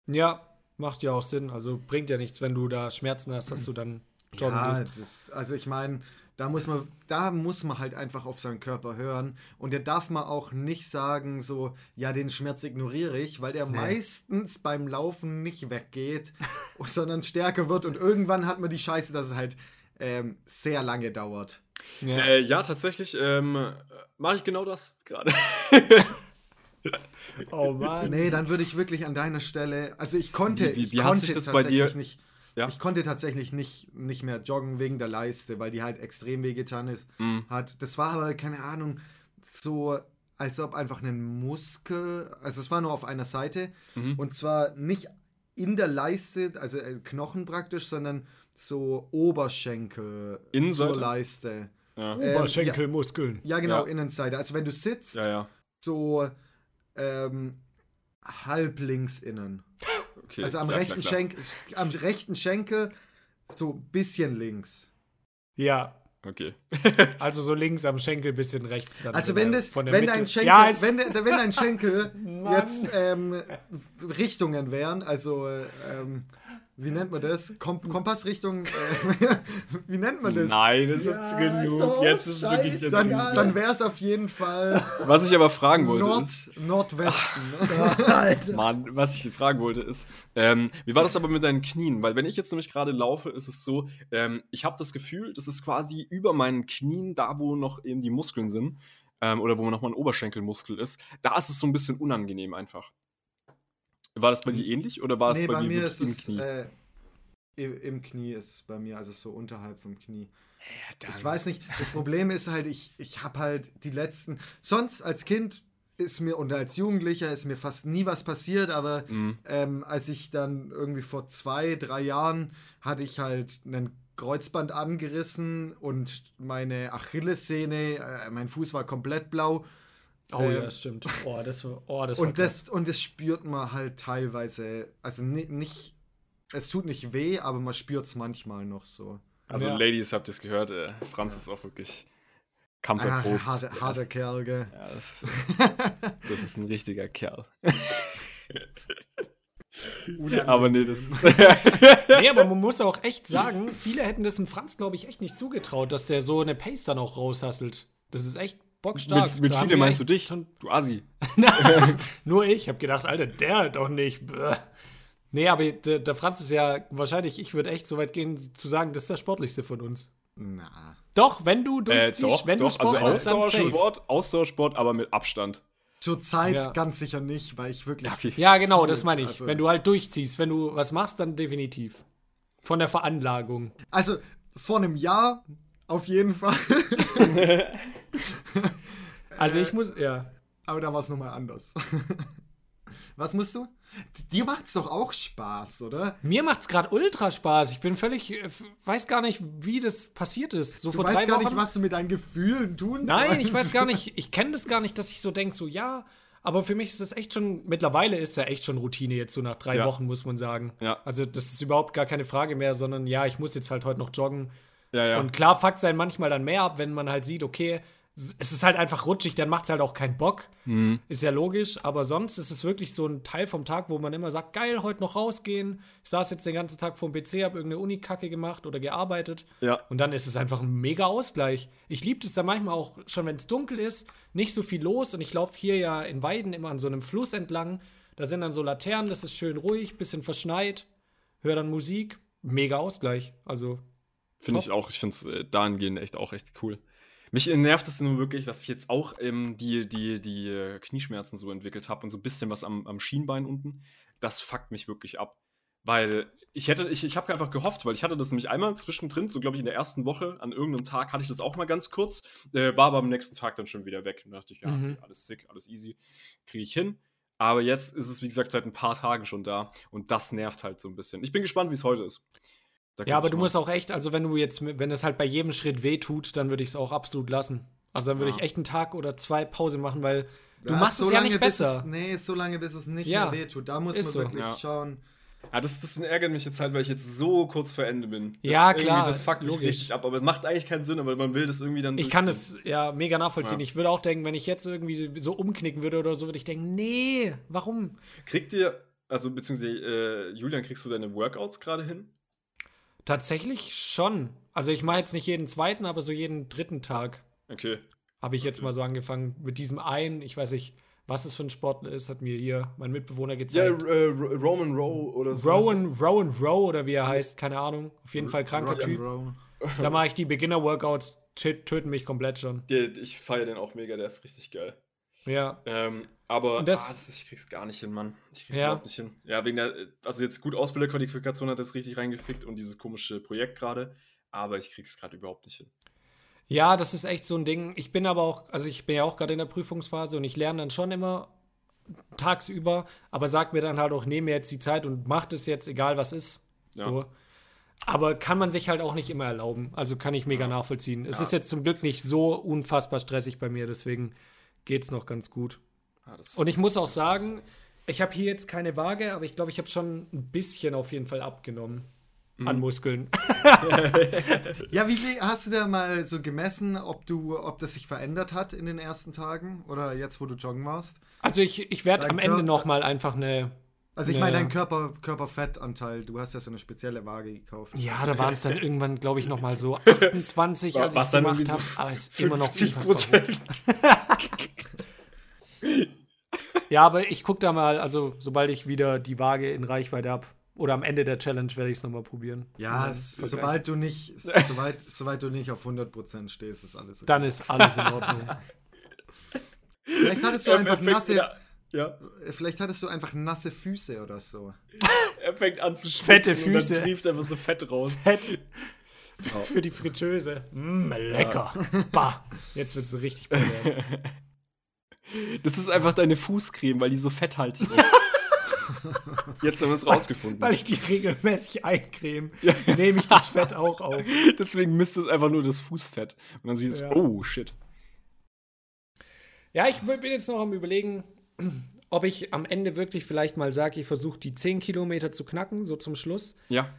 Speaker 1: Ja, macht ja auch Sinn. Also bringt ja nichts, wenn du da Schmerzen hast, dass du dann joggen
Speaker 2: Ja, das, also ich meine, da muss man, da muss man halt einfach auf seinen Körper hören und der darf man auch nicht sagen so, ja, den Schmerz ignoriere ich, weil der meistens beim Laufen nicht weggeht, sondern stärker wird und irgendwann hat man die Scheiße, dass es halt ähm, sehr lange dauert.
Speaker 1: Ja.
Speaker 3: Äh, ja, tatsächlich ähm, mache ich genau das gerade.
Speaker 1: Oh Mann.
Speaker 2: Nee, dann würde ich wirklich an deiner Stelle, also ich konnte,
Speaker 3: Wie- wie-
Speaker 2: ich
Speaker 3: wie hat
Speaker 2: konnte
Speaker 3: sich das bei
Speaker 2: tatsächlich
Speaker 3: dir-
Speaker 2: nicht,
Speaker 3: Ja?
Speaker 2: ich konnte tatsächlich nicht, nicht mehr joggen wegen der Leiste, weil die halt extrem wehgetan ist.
Speaker 3: Mhm.
Speaker 2: hat. Das war aber, keine Ahnung, so, als ob einfach ein Muskel, also es war nur auf einer Seite
Speaker 3: Mhm.
Speaker 2: und zwar nicht in der Leiste, also äh, Knochen praktisch, sondern so Oberschenkel
Speaker 3: Innenseite?
Speaker 2: zur Leiste.
Speaker 3: Ja,
Speaker 2: Ähm,
Speaker 1: Oberschenkelmuskeln.
Speaker 2: Ja, genau,
Speaker 3: Ja.
Speaker 2: Innenseite. Also wenn du sitzt,
Speaker 3: ja, ja.
Speaker 2: so ähm, halb links innen.
Speaker 3: Okay,
Speaker 2: also am
Speaker 3: klar,
Speaker 2: rechten
Speaker 3: klar, klar.
Speaker 2: Schenkel, am rechten Schenkel so ein bisschen links.
Speaker 1: Ja.
Speaker 3: Okay.
Speaker 1: Also so links am Schenkel, bisschen rechts dann.
Speaker 2: Also wenn das,
Speaker 1: von der
Speaker 2: wenn
Speaker 1: Mitte.
Speaker 2: dein Schenkel,
Speaker 1: ja,
Speaker 2: wenn, wenn dein Schenkel jetzt ähm, Richtungen wären, also äh, ähm, wie nennt man das? Kom Kompassrichtung, äh, wie nennt man das?
Speaker 3: Nein, das ist
Speaker 1: Ja,
Speaker 3: jetzt genug.
Speaker 1: ist doch
Speaker 3: jetzt ist wirklich jetzt
Speaker 2: Dann, dann wäre es auf jeden Fall
Speaker 3: Was ich aber fragen wollte,
Speaker 2: Nord,
Speaker 3: ist,
Speaker 2: Nordwesten. ne?
Speaker 3: Mann, was ich fragen wollte, ist, ähm, wie war das aber mit deinen Knien? Weil wenn ich jetzt nämlich gerade laufe, ist es so, ähm, ich habe das Gefühl, das ist quasi über meinen Knien, da wo noch eben die Muskeln sind, ähm, oder wo noch mal ein Oberschenkelmuskel ist, da ist es so ein bisschen unangenehm einfach. War das bei dir ähnlich oder war es
Speaker 2: nee,
Speaker 3: bei,
Speaker 2: bei
Speaker 3: dir
Speaker 2: mir
Speaker 3: wirklich
Speaker 2: ist
Speaker 3: im
Speaker 2: es
Speaker 3: Knie?
Speaker 2: äh, im, Knie ist es bei mir, also so unterhalb vom Knie. Ich weiß nicht, das Problem ist halt, ich, ich habe halt die letzten, sonst als Kind ist mir und als Jugendlicher ist mir fast nie was passiert, aber
Speaker 3: Mhm.
Speaker 2: ähm, als ich dann irgendwie vor zwei, drei Jahren hatte ich halt einen Kreuzband angerissen und meine Achillessehne, äh, mein Fuß war komplett blau
Speaker 1: oh
Speaker 2: ähm,
Speaker 1: ja, stimmt. Oh, das oh, das
Speaker 2: und das, und das spürt man halt teilweise, also ni- nicht, es tut nicht weh, aber man spürt es manchmal noch so.
Speaker 3: Also,
Speaker 1: Ja.
Speaker 3: Ladies, habt ihr es gehört? Äh, Franz ist auch wirklich
Speaker 2: Ah,
Speaker 3: kampferprobt.
Speaker 2: harter,
Speaker 3: Der
Speaker 2: harter
Speaker 3: ist-
Speaker 2: Kerl, gell?
Speaker 3: Ja, das, das ist ein richtiger Kerl. Aber nee, das ist.
Speaker 1: Nee, aber man muss auch echt sagen, viele hätten das dem Franz, glaube ich, echt nicht zugetraut, dass der so eine Pace dann auch raushasselt. Das ist echt bockstark.
Speaker 3: mit mit viele meinst du dich?
Speaker 1: schon-
Speaker 3: Du Assi.
Speaker 1: Nur ich habe gedacht, Alter, der doch nicht. Bäh. Nee, aber der, der Franz ist ja wahrscheinlich, ich würde echt so weit gehen, zu sagen, das ist der sportlichste von uns.
Speaker 2: Na.
Speaker 1: Doch, wenn du
Speaker 3: Äh,
Speaker 1: durchziehst,
Speaker 3: doch,
Speaker 1: wenn
Speaker 3: doch,
Speaker 1: du Sport
Speaker 3: also
Speaker 1: machst, dann safe.
Speaker 3: Ausdauersport, Ausdauersport, aber mit Abstand.
Speaker 2: Zurzeit
Speaker 1: Ja.
Speaker 2: ganz sicher nicht, weil ich wirklich.
Speaker 3: Okay.
Speaker 1: Ja, genau, das meine ich.
Speaker 2: also-
Speaker 1: wenn du halt durchziehst, wenn du was machst, dann definitiv. Von der Veranlagung.
Speaker 2: Also vor einem Jahr auf jeden Fall.
Speaker 1: Also ich muss, ja.
Speaker 2: Aber da war es nochmal anders. Was musst du? Dir macht's doch auch Spaß, oder?
Speaker 1: Mir macht's gerade ultra Spaß. Ich bin völlig, äh, weiß gar nicht, wie das passiert ist. So
Speaker 2: Du
Speaker 1: vor
Speaker 2: weißt
Speaker 1: drei
Speaker 2: gar
Speaker 1: Wochen.
Speaker 2: nicht, was du mit deinen Gefühlen tun
Speaker 1: Nein, ich
Speaker 2: sollst.
Speaker 1: weiß gar nicht, ich kenne das gar nicht, dass ich so denke, so ja, aber für mich ist das echt schon, mittlerweile ist ja echt schon Routine jetzt so nach drei
Speaker 3: Ja.
Speaker 1: Wochen, muss man sagen.
Speaker 3: Ja.
Speaker 1: Also das ist überhaupt gar keine Frage mehr, sondern ja, ich muss jetzt halt heute noch joggen.
Speaker 3: Ja, ja.
Speaker 1: Und klar fuckt sein manchmal dann mehr ab, wenn man halt sieht, okay, es ist halt einfach rutschig, dann macht es halt auch keinen Bock.
Speaker 3: Mhm.
Speaker 1: Ist ja logisch, aber sonst ist es wirklich so ein Teil vom Tag, wo man immer sagt, geil, heute noch rausgehen. Ich saß jetzt den ganzen Tag vorm PC, habe irgendeine Unikacke gemacht oder gearbeitet.
Speaker 3: Ja.
Speaker 1: Und dann ist es einfach ein mega Ausgleich. Ich liebe es dann manchmal auch, schon wenn es dunkel ist, nicht so viel los. Und ich laufe hier ja in Weiden immer an so einem Fluss entlang. Da sind dann so Laternen, das ist schön ruhig, bisschen verschneit. Hör dann Musik. Mega Ausgleich. Also,
Speaker 3: Finde ich auch. Ich finde es äh, dahingehend echt auch echt cool. Mich nervt es nur wirklich, dass ich jetzt auch ähm, die, die, die äh, Knieschmerzen so entwickelt habe und so ein bisschen was am, am Schienbein unten. Das fuckt mich wirklich ab. Weil ich hätte, ich, ich habe einfach gehofft, weil ich hatte das nämlich einmal zwischendrin, so glaube ich in der ersten Woche, an irgendeinem Tag hatte ich das auch mal ganz kurz, äh, war aber am nächsten Tag dann schon wieder weg. Und da dachte ich, ja,
Speaker 1: Mhm.
Speaker 3: alles sick, alles easy, kriege ich hin. Aber jetzt ist es, wie gesagt, seit ein paar Tagen schon da und das nervt halt so ein bisschen. Ich bin gespannt, wie es heute ist. Da
Speaker 1: ja, aber du
Speaker 3: mal.
Speaker 1: musst auch echt, also wenn du jetzt, wenn es halt bei jedem Schritt weh tut, dann würde ich es auch absolut lassen. Also dann würde
Speaker 3: Ja.
Speaker 1: ich echt einen Tag oder zwei Pause machen, weil du
Speaker 2: Ja,
Speaker 1: machst
Speaker 2: so
Speaker 1: es ja
Speaker 2: lange,
Speaker 1: nicht
Speaker 2: bis
Speaker 1: besser.
Speaker 2: Es, nee, so lange, bis es nicht
Speaker 1: Ja,
Speaker 2: mehr wehtut. Da muss
Speaker 1: ist
Speaker 2: man
Speaker 1: so.
Speaker 2: wirklich
Speaker 3: Ja.
Speaker 2: schauen.
Speaker 3: Ja, das, das ärgert mich jetzt halt, weil ich jetzt so kurz vor Ende bin. Das
Speaker 1: Ja, klar,
Speaker 3: Das fuckt mich
Speaker 1: logisch.
Speaker 3: richtig ab, aber es macht eigentlich keinen Sinn, aber man will das irgendwie dann.
Speaker 1: Ich kann es ja mega nachvollziehen.
Speaker 3: Ja.
Speaker 1: Ich würde auch denken, wenn ich jetzt irgendwie so umknicken würde oder so, würde ich denken, nee, warum?
Speaker 3: Kriegt ihr, also beziehungsweise äh, Julian, kriegst du deine Workouts gerade hin?
Speaker 1: Tatsächlich schon. Also ich mache jetzt nicht jeden zweiten, aber so jeden dritten Tag
Speaker 3: Okay.
Speaker 1: habe ich jetzt mal so angefangen mit diesem einen, ich weiß nicht, was es für ein Sportler ist, hat mir hier mein Mitbewohner
Speaker 3: Ja,
Speaker 1: gezeigt.
Speaker 3: äh, Ro- Roman Rowe oder so.
Speaker 1: Rowan, Rowan Rowe oder wie er heißt, keine Ahnung. Auf jeden Fall kranker
Speaker 2: Rock
Speaker 1: Typ. Da mache ich die Beginner-Workouts, tö- töten mich komplett schon.
Speaker 3: Der, ich feiere den auch mega, der ist richtig geil.
Speaker 1: Ja.
Speaker 3: Ähm, aber
Speaker 1: Und das-
Speaker 3: ah, das, ich krieg's gar nicht hin, Mann. Ich krieg's
Speaker 1: Ja.
Speaker 3: überhaupt nicht hin. Ja, wegen der, also jetzt gut Ausbilderqualifikation hat das richtig reingefickt und dieses komische Projekt gerade, aber ich krieg's gerade überhaupt nicht hin.
Speaker 1: Ja, das ist echt so ein Ding. Ich bin aber auch, also ich bin ja auch gerade in der Prüfungsphase und ich lerne dann schon immer tagsüber, aber sag mir dann halt auch, nehme mir jetzt die Zeit und mach das jetzt, egal was ist.
Speaker 3: Ja.
Speaker 1: So. Aber kann man sich halt auch nicht immer erlauben. Also kann ich mega
Speaker 3: Ja.
Speaker 1: nachvollziehen. Es
Speaker 3: Ja.
Speaker 1: ist jetzt zum Glück nicht so unfassbar stressig bei mir, deswegen geht's noch ganz gut.
Speaker 3: Ah, das-
Speaker 1: Und ich muss auch sagen, ich habe hier jetzt keine Waage, aber ich glaube, ich habe schon ein bisschen auf jeden Fall abgenommen
Speaker 3: Mhm.
Speaker 1: an Muskeln.
Speaker 2: Ja, wie viel hast du da mal so gemessen, ob du, ob das sich verändert hat in den ersten Tagen oder jetzt, wo du joggen warst?
Speaker 1: Also ich, ich werde am Ende
Speaker 2: Körper-
Speaker 1: noch mal einfach eine
Speaker 2: Also ich
Speaker 1: Ja,
Speaker 2: meine
Speaker 1: ja.
Speaker 2: dein Körper, Körperfettanteil, du hast ja so eine spezielle Waage gekauft.
Speaker 1: Ja, da waren es dann irgendwann, glaube ich, noch mal so 28,
Speaker 3: War-
Speaker 1: als ich gemacht habe.
Speaker 3: so
Speaker 1: aber es ist immer noch
Speaker 3: 50
Speaker 1: unfassbar hoch. Ja, aber ich gucke da mal, also sobald ich wieder die Waage in Reichweite habe oder am Ende der Challenge werde ich es noch mal probieren.
Speaker 2: Ja,
Speaker 1: Und
Speaker 2: sobald du nicht, soweit, soweit du nicht auf 100% stehst, ist alles okay.
Speaker 1: Dann ist alles in Ordnung.
Speaker 2: Vielleicht hattest du einfach nasse,
Speaker 3: wieder- Ja,
Speaker 2: vielleicht hattest du einfach nasse Füße oder so.
Speaker 3: er fängt an zu schwitzen
Speaker 1: Fette
Speaker 3: und
Speaker 1: Füße.
Speaker 3: dann trieft einfach so Fett raus.
Speaker 1: Fett. Für die Fritteuse. Mm, lecker. Bah. Jetzt wird es richtig pervers.
Speaker 3: Das ist einfach deine Fußcreme, weil die so fetthaltig ist. Jetzt haben wir es rausgefunden.
Speaker 1: Weil ich die regelmäßig eincreme, nehme ich das Fett auch auf.
Speaker 3: Deswegen misst es einfach nur das Fußfett. Und dann siehst du,
Speaker 1: Ja.
Speaker 3: oh shit.
Speaker 1: Ja, ich bin jetzt noch am Überlegen, ob ich am Ende wirklich vielleicht mal sage, ich versuche die 10 Kilometer zu knacken, so zum Schluss.
Speaker 3: Ja,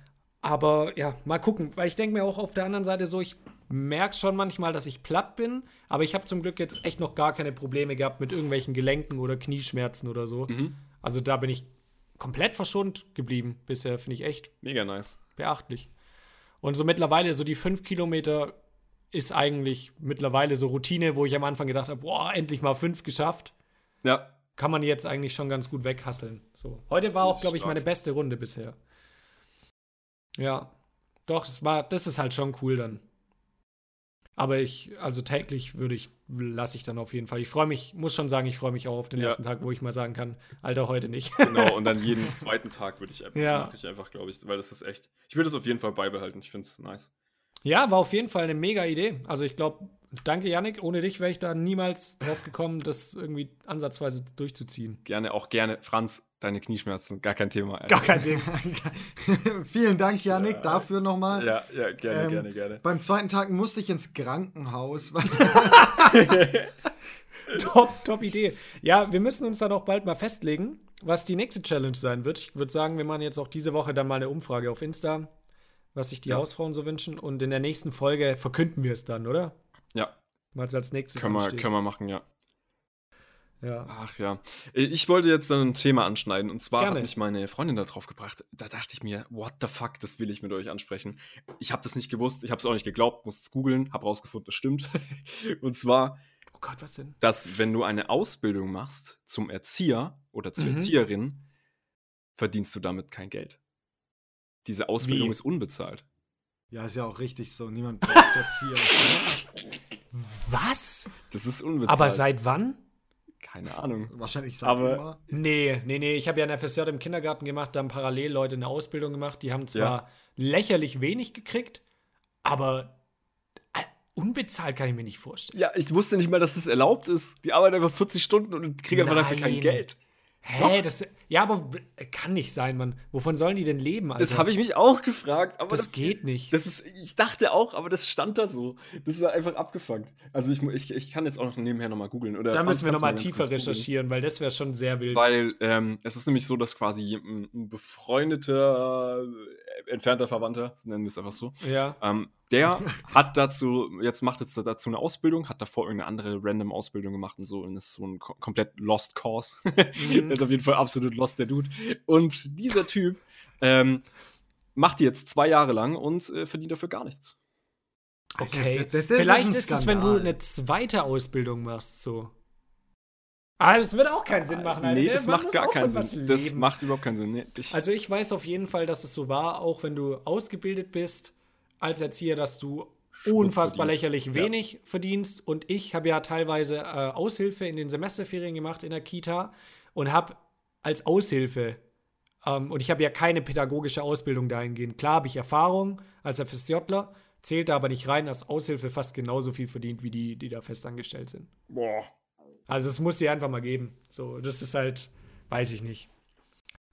Speaker 1: Aber ja, mal gucken, weil ich denke mir auch auf der anderen Seite so, ich merke schon manchmal, dass ich platt bin, aber ich habe zum Glück jetzt echt noch gar keine Probleme gehabt mit irgendwelchen Gelenken oder Knieschmerzen oder so.
Speaker 3: mhm.
Speaker 1: Also da bin ich komplett verschont geblieben bisher, finde ich echt
Speaker 3: mega nice.
Speaker 1: beachtlich. Und so mittlerweile, so die 5 Kilometer ist eigentlich mittlerweile so Routine, wo ich am Anfang gedacht habe, boah, endlich mal 5 geschafft
Speaker 3: Ja,
Speaker 1: kann man jetzt eigentlich schon ganz gut weghasseln. So. Heute war auch, glaube ich, meine beste Runde bisher. Ja. Doch, es war, das ist halt schon cool dann. Aber ich, also täglich würde ich, lasse ich dann auf jeden Fall. Ich freue mich, muss schon sagen, ich freue mich auch auf den
Speaker 3: Ja.
Speaker 1: ersten Tag, wo ich mal sagen kann, Alter, heute nicht.
Speaker 3: Genau, und dann jeden zweiten Tag würde ich einfach,
Speaker 1: Ja.
Speaker 3: mache ich einfach, glaube ich, weil das ist echt. Ich würde es auf jeden Fall beibehalten. Ich finde es nice.
Speaker 1: Ja, war auf jeden Fall eine mega Idee. Also ich glaube, danke Yannick, ohne dich wäre ich da niemals drauf gekommen, das irgendwie ansatzweise durchzuziehen.
Speaker 3: Gerne, auch gerne, Franz, deine Knieschmerzen, gar kein Thema. Alter.
Speaker 1: Gar kein Ding.
Speaker 2: Vielen Dank, Yannick, dafür nochmal.
Speaker 3: Ja, ja, gerne,
Speaker 2: Ähm,
Speaker 3: gerne, gerne.
Speaker 2: Beim zweiten Tag musste ich ins Krankenhaus.
Speaker 1: top, top Idee. Ja, wir müssen uns dann auch bald mal festlegen, was die nächste Challenge sein wird. Ich würde sagen, wir machen jetzt auch diese Woche dann mal eine Umfrage auf Insta, was sich die
Speaker 3: Ja.
Speaker 1: Hausfrauen so wünschen. Und in der nächsten Folge verkünden wir es dann, oder?
Speaker 3: Ja,
Speaker 1: Was als nächstes
Speaker 3: können wir, können wir machen, ja.
Speaker 1: Ja.
Speaker 3: Ach ja. Ich wollte jetzt dann ein Thema anschneiden und zwar
Speaker 1: Gerne.
Speaker 3: hat mich meine Freundin da drauf gebracht. Da dachte ich mir, what the fuck, das will ich mit euch ansprechen. Ich habe das nicht gewusst, ich habe es auch nicht geglaubt, muss es googeln, habe rausgefunden, das stimmt. und zwar,
Speaker 1: Oh Gott, was denn?
Speaker 3: dass wenn du eine Ausbildung machst zum Erzieher oder zur
Speaker 1: Mhm.
Speaker 3: Erzieherin, verdienst du damit kein Geld. Diese Ausbildung
Speaker 1: Wie?
Speaker 3: ist unbezahlt.
Speaker 2: ja, ist ja auch richtig so. Niemand braucht Erzieher.
Speaker 1: Was?
Speaker 3: Das ist unbezahlt.
Speaker 1: Aber seit wann?
Speaker 3: Keine Ahnung.
Speaker 2: Wahrscheinlich immer.
Speaker 1: Nee, nee, nee. Ich habe ja ein FSJ im Kindergarten gemacht, da haben parallel Leute eine Ausbildung gemacht. Die haben zwar lächerlich wenig gekriegt, aber äh, unbezahlt kann ich mir nicht vorstellen.
Speaker 3: Ja, ich wusste nicht mal, dass das erlaubt ist. Die arbeiten einfach 40 Stunden und kriegen einfach dafür kein. Geld.
Speaker 1: Hä, das. Ja, aber kann nicht sein, Mann. Wovon sollen die denn leben, Alter?
Speaker 3: Das habe ich mich auch gefragt. Aber
Speaker 1: Das geht nicht.
Speaker 3: Das ist, ich dachte auch, aber das stand da so. Das war einfach abgefuckt. Also ich, ich, ich kann jetzt auch noch nebenher nochmal googeln. Oder
Speaker 1: Da
Speaker 3: Franz,
Speaker 1: müssen wir nochmal tiefer recherchieren, weil das wäre schon sehr wild.
Speaker 3: Weil ähm, es ist nämlich so, dass quasi ein, befreundeter, entfernter Verwandter, nennen wir es einfach so,
Speaker 1: ja.
Speaker 3: ähm, der hat dazu, jetzt macht jetzt dazu eine Ausbildung, hat davor irgendeine andere random Ausbildung gemacht und so und ist so ein ko komplett lost cause.
Speaker 1: Mhm.
Speaker 3: Ist auf jeden Fall absolut lost, der Dude. Und dieser Typ ähm, macht die jetzt zwei Jahre lang und äh, verdient dafür gar nichts.
Speaker 1: Okay.
Speaker 2: Das- das- das
Speaker 1: Vielleicht ist es, wenn du eine zweite Ausbildung machst, so. Ah, das wird auch keinen Sinn machen, Alter.
Speaker 3: nee, das
Speaker 1: Mann
Speaker 3: macht gar keinen Sinn. Das macht überhaupt keinen Sinn. Nee, ich,
Speaker 1: Also ich weiß auf jeden Fall, dass es so war, auch wenn du ausgebildet bist als Erzieher, dass du unfassbar
Speaker 3: verdienst.
Speaker 1: lächerlich
Speaker 3: Ja.
Speaker 1: wenig verdienst. Und ich habe ja teilweise äh, Aushilfe in den Semesterferien gemacht in der Kita und habe als Aushilfe, ähm, und ich habe ja keine pädagogische Ausbildung dahingehend. Klar habe ich Erfahrung als FSJler, zählt da aber nicht rein, als Aushilfe fast genauso viel verdient wie die, die da festangestellt sind.
Speaker 3: boah.
Speaker 1: Also es muss dir einfach mal geben. So, das ist halt, weiß ich nicht.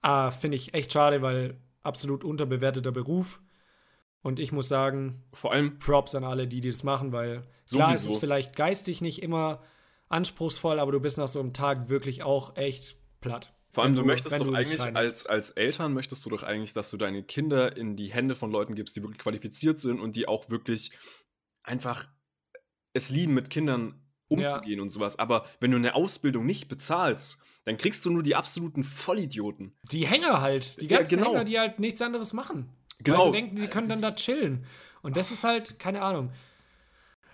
Speaker 1: Ah, finde ich echt schade, weil absolut unterbewerteter Beruf. Und ich muss sagen,
Speaker 3: Vor allem,
Speaker 1: Props an alle, die, die das machen, weil klar ist es
Speaker 3: Sowieso.
Speaker 1: vielleicht geistig nicht immer anspruchsvoll, aber du bist nach so einem Tag wirklich auch echt platt.
Speaker 3: vor allem
Speaker 1: Wenn
Speaker 3: du, möchtest doch
Speaker 1: du
Speaker 3: eigentlich als, als Eltern möchtest du doch eigentlich, dass du deine Kinder in die Hände von Leuten gibst, die wirklich qualifiziert sind und die auch wirklich einfach es lieben, mit Kindern umzugehen und sowas. Aber wenn du eine Ausbildung nicht bezahlst, dann kriegst du nur die absoluten Vollidioten.
Speaker 1: Die Hänger halt, die
Speaker 3: Ja,
Speaker 1: ganzen
Speaker 3: genau.
Speaker 1: Hänger, die halt nichts anderes machen.
Speaker 3: Genau.
Speaker 1: Weil sie denken, sie können dann da chillen. Und das ist halt, keine Ahnung.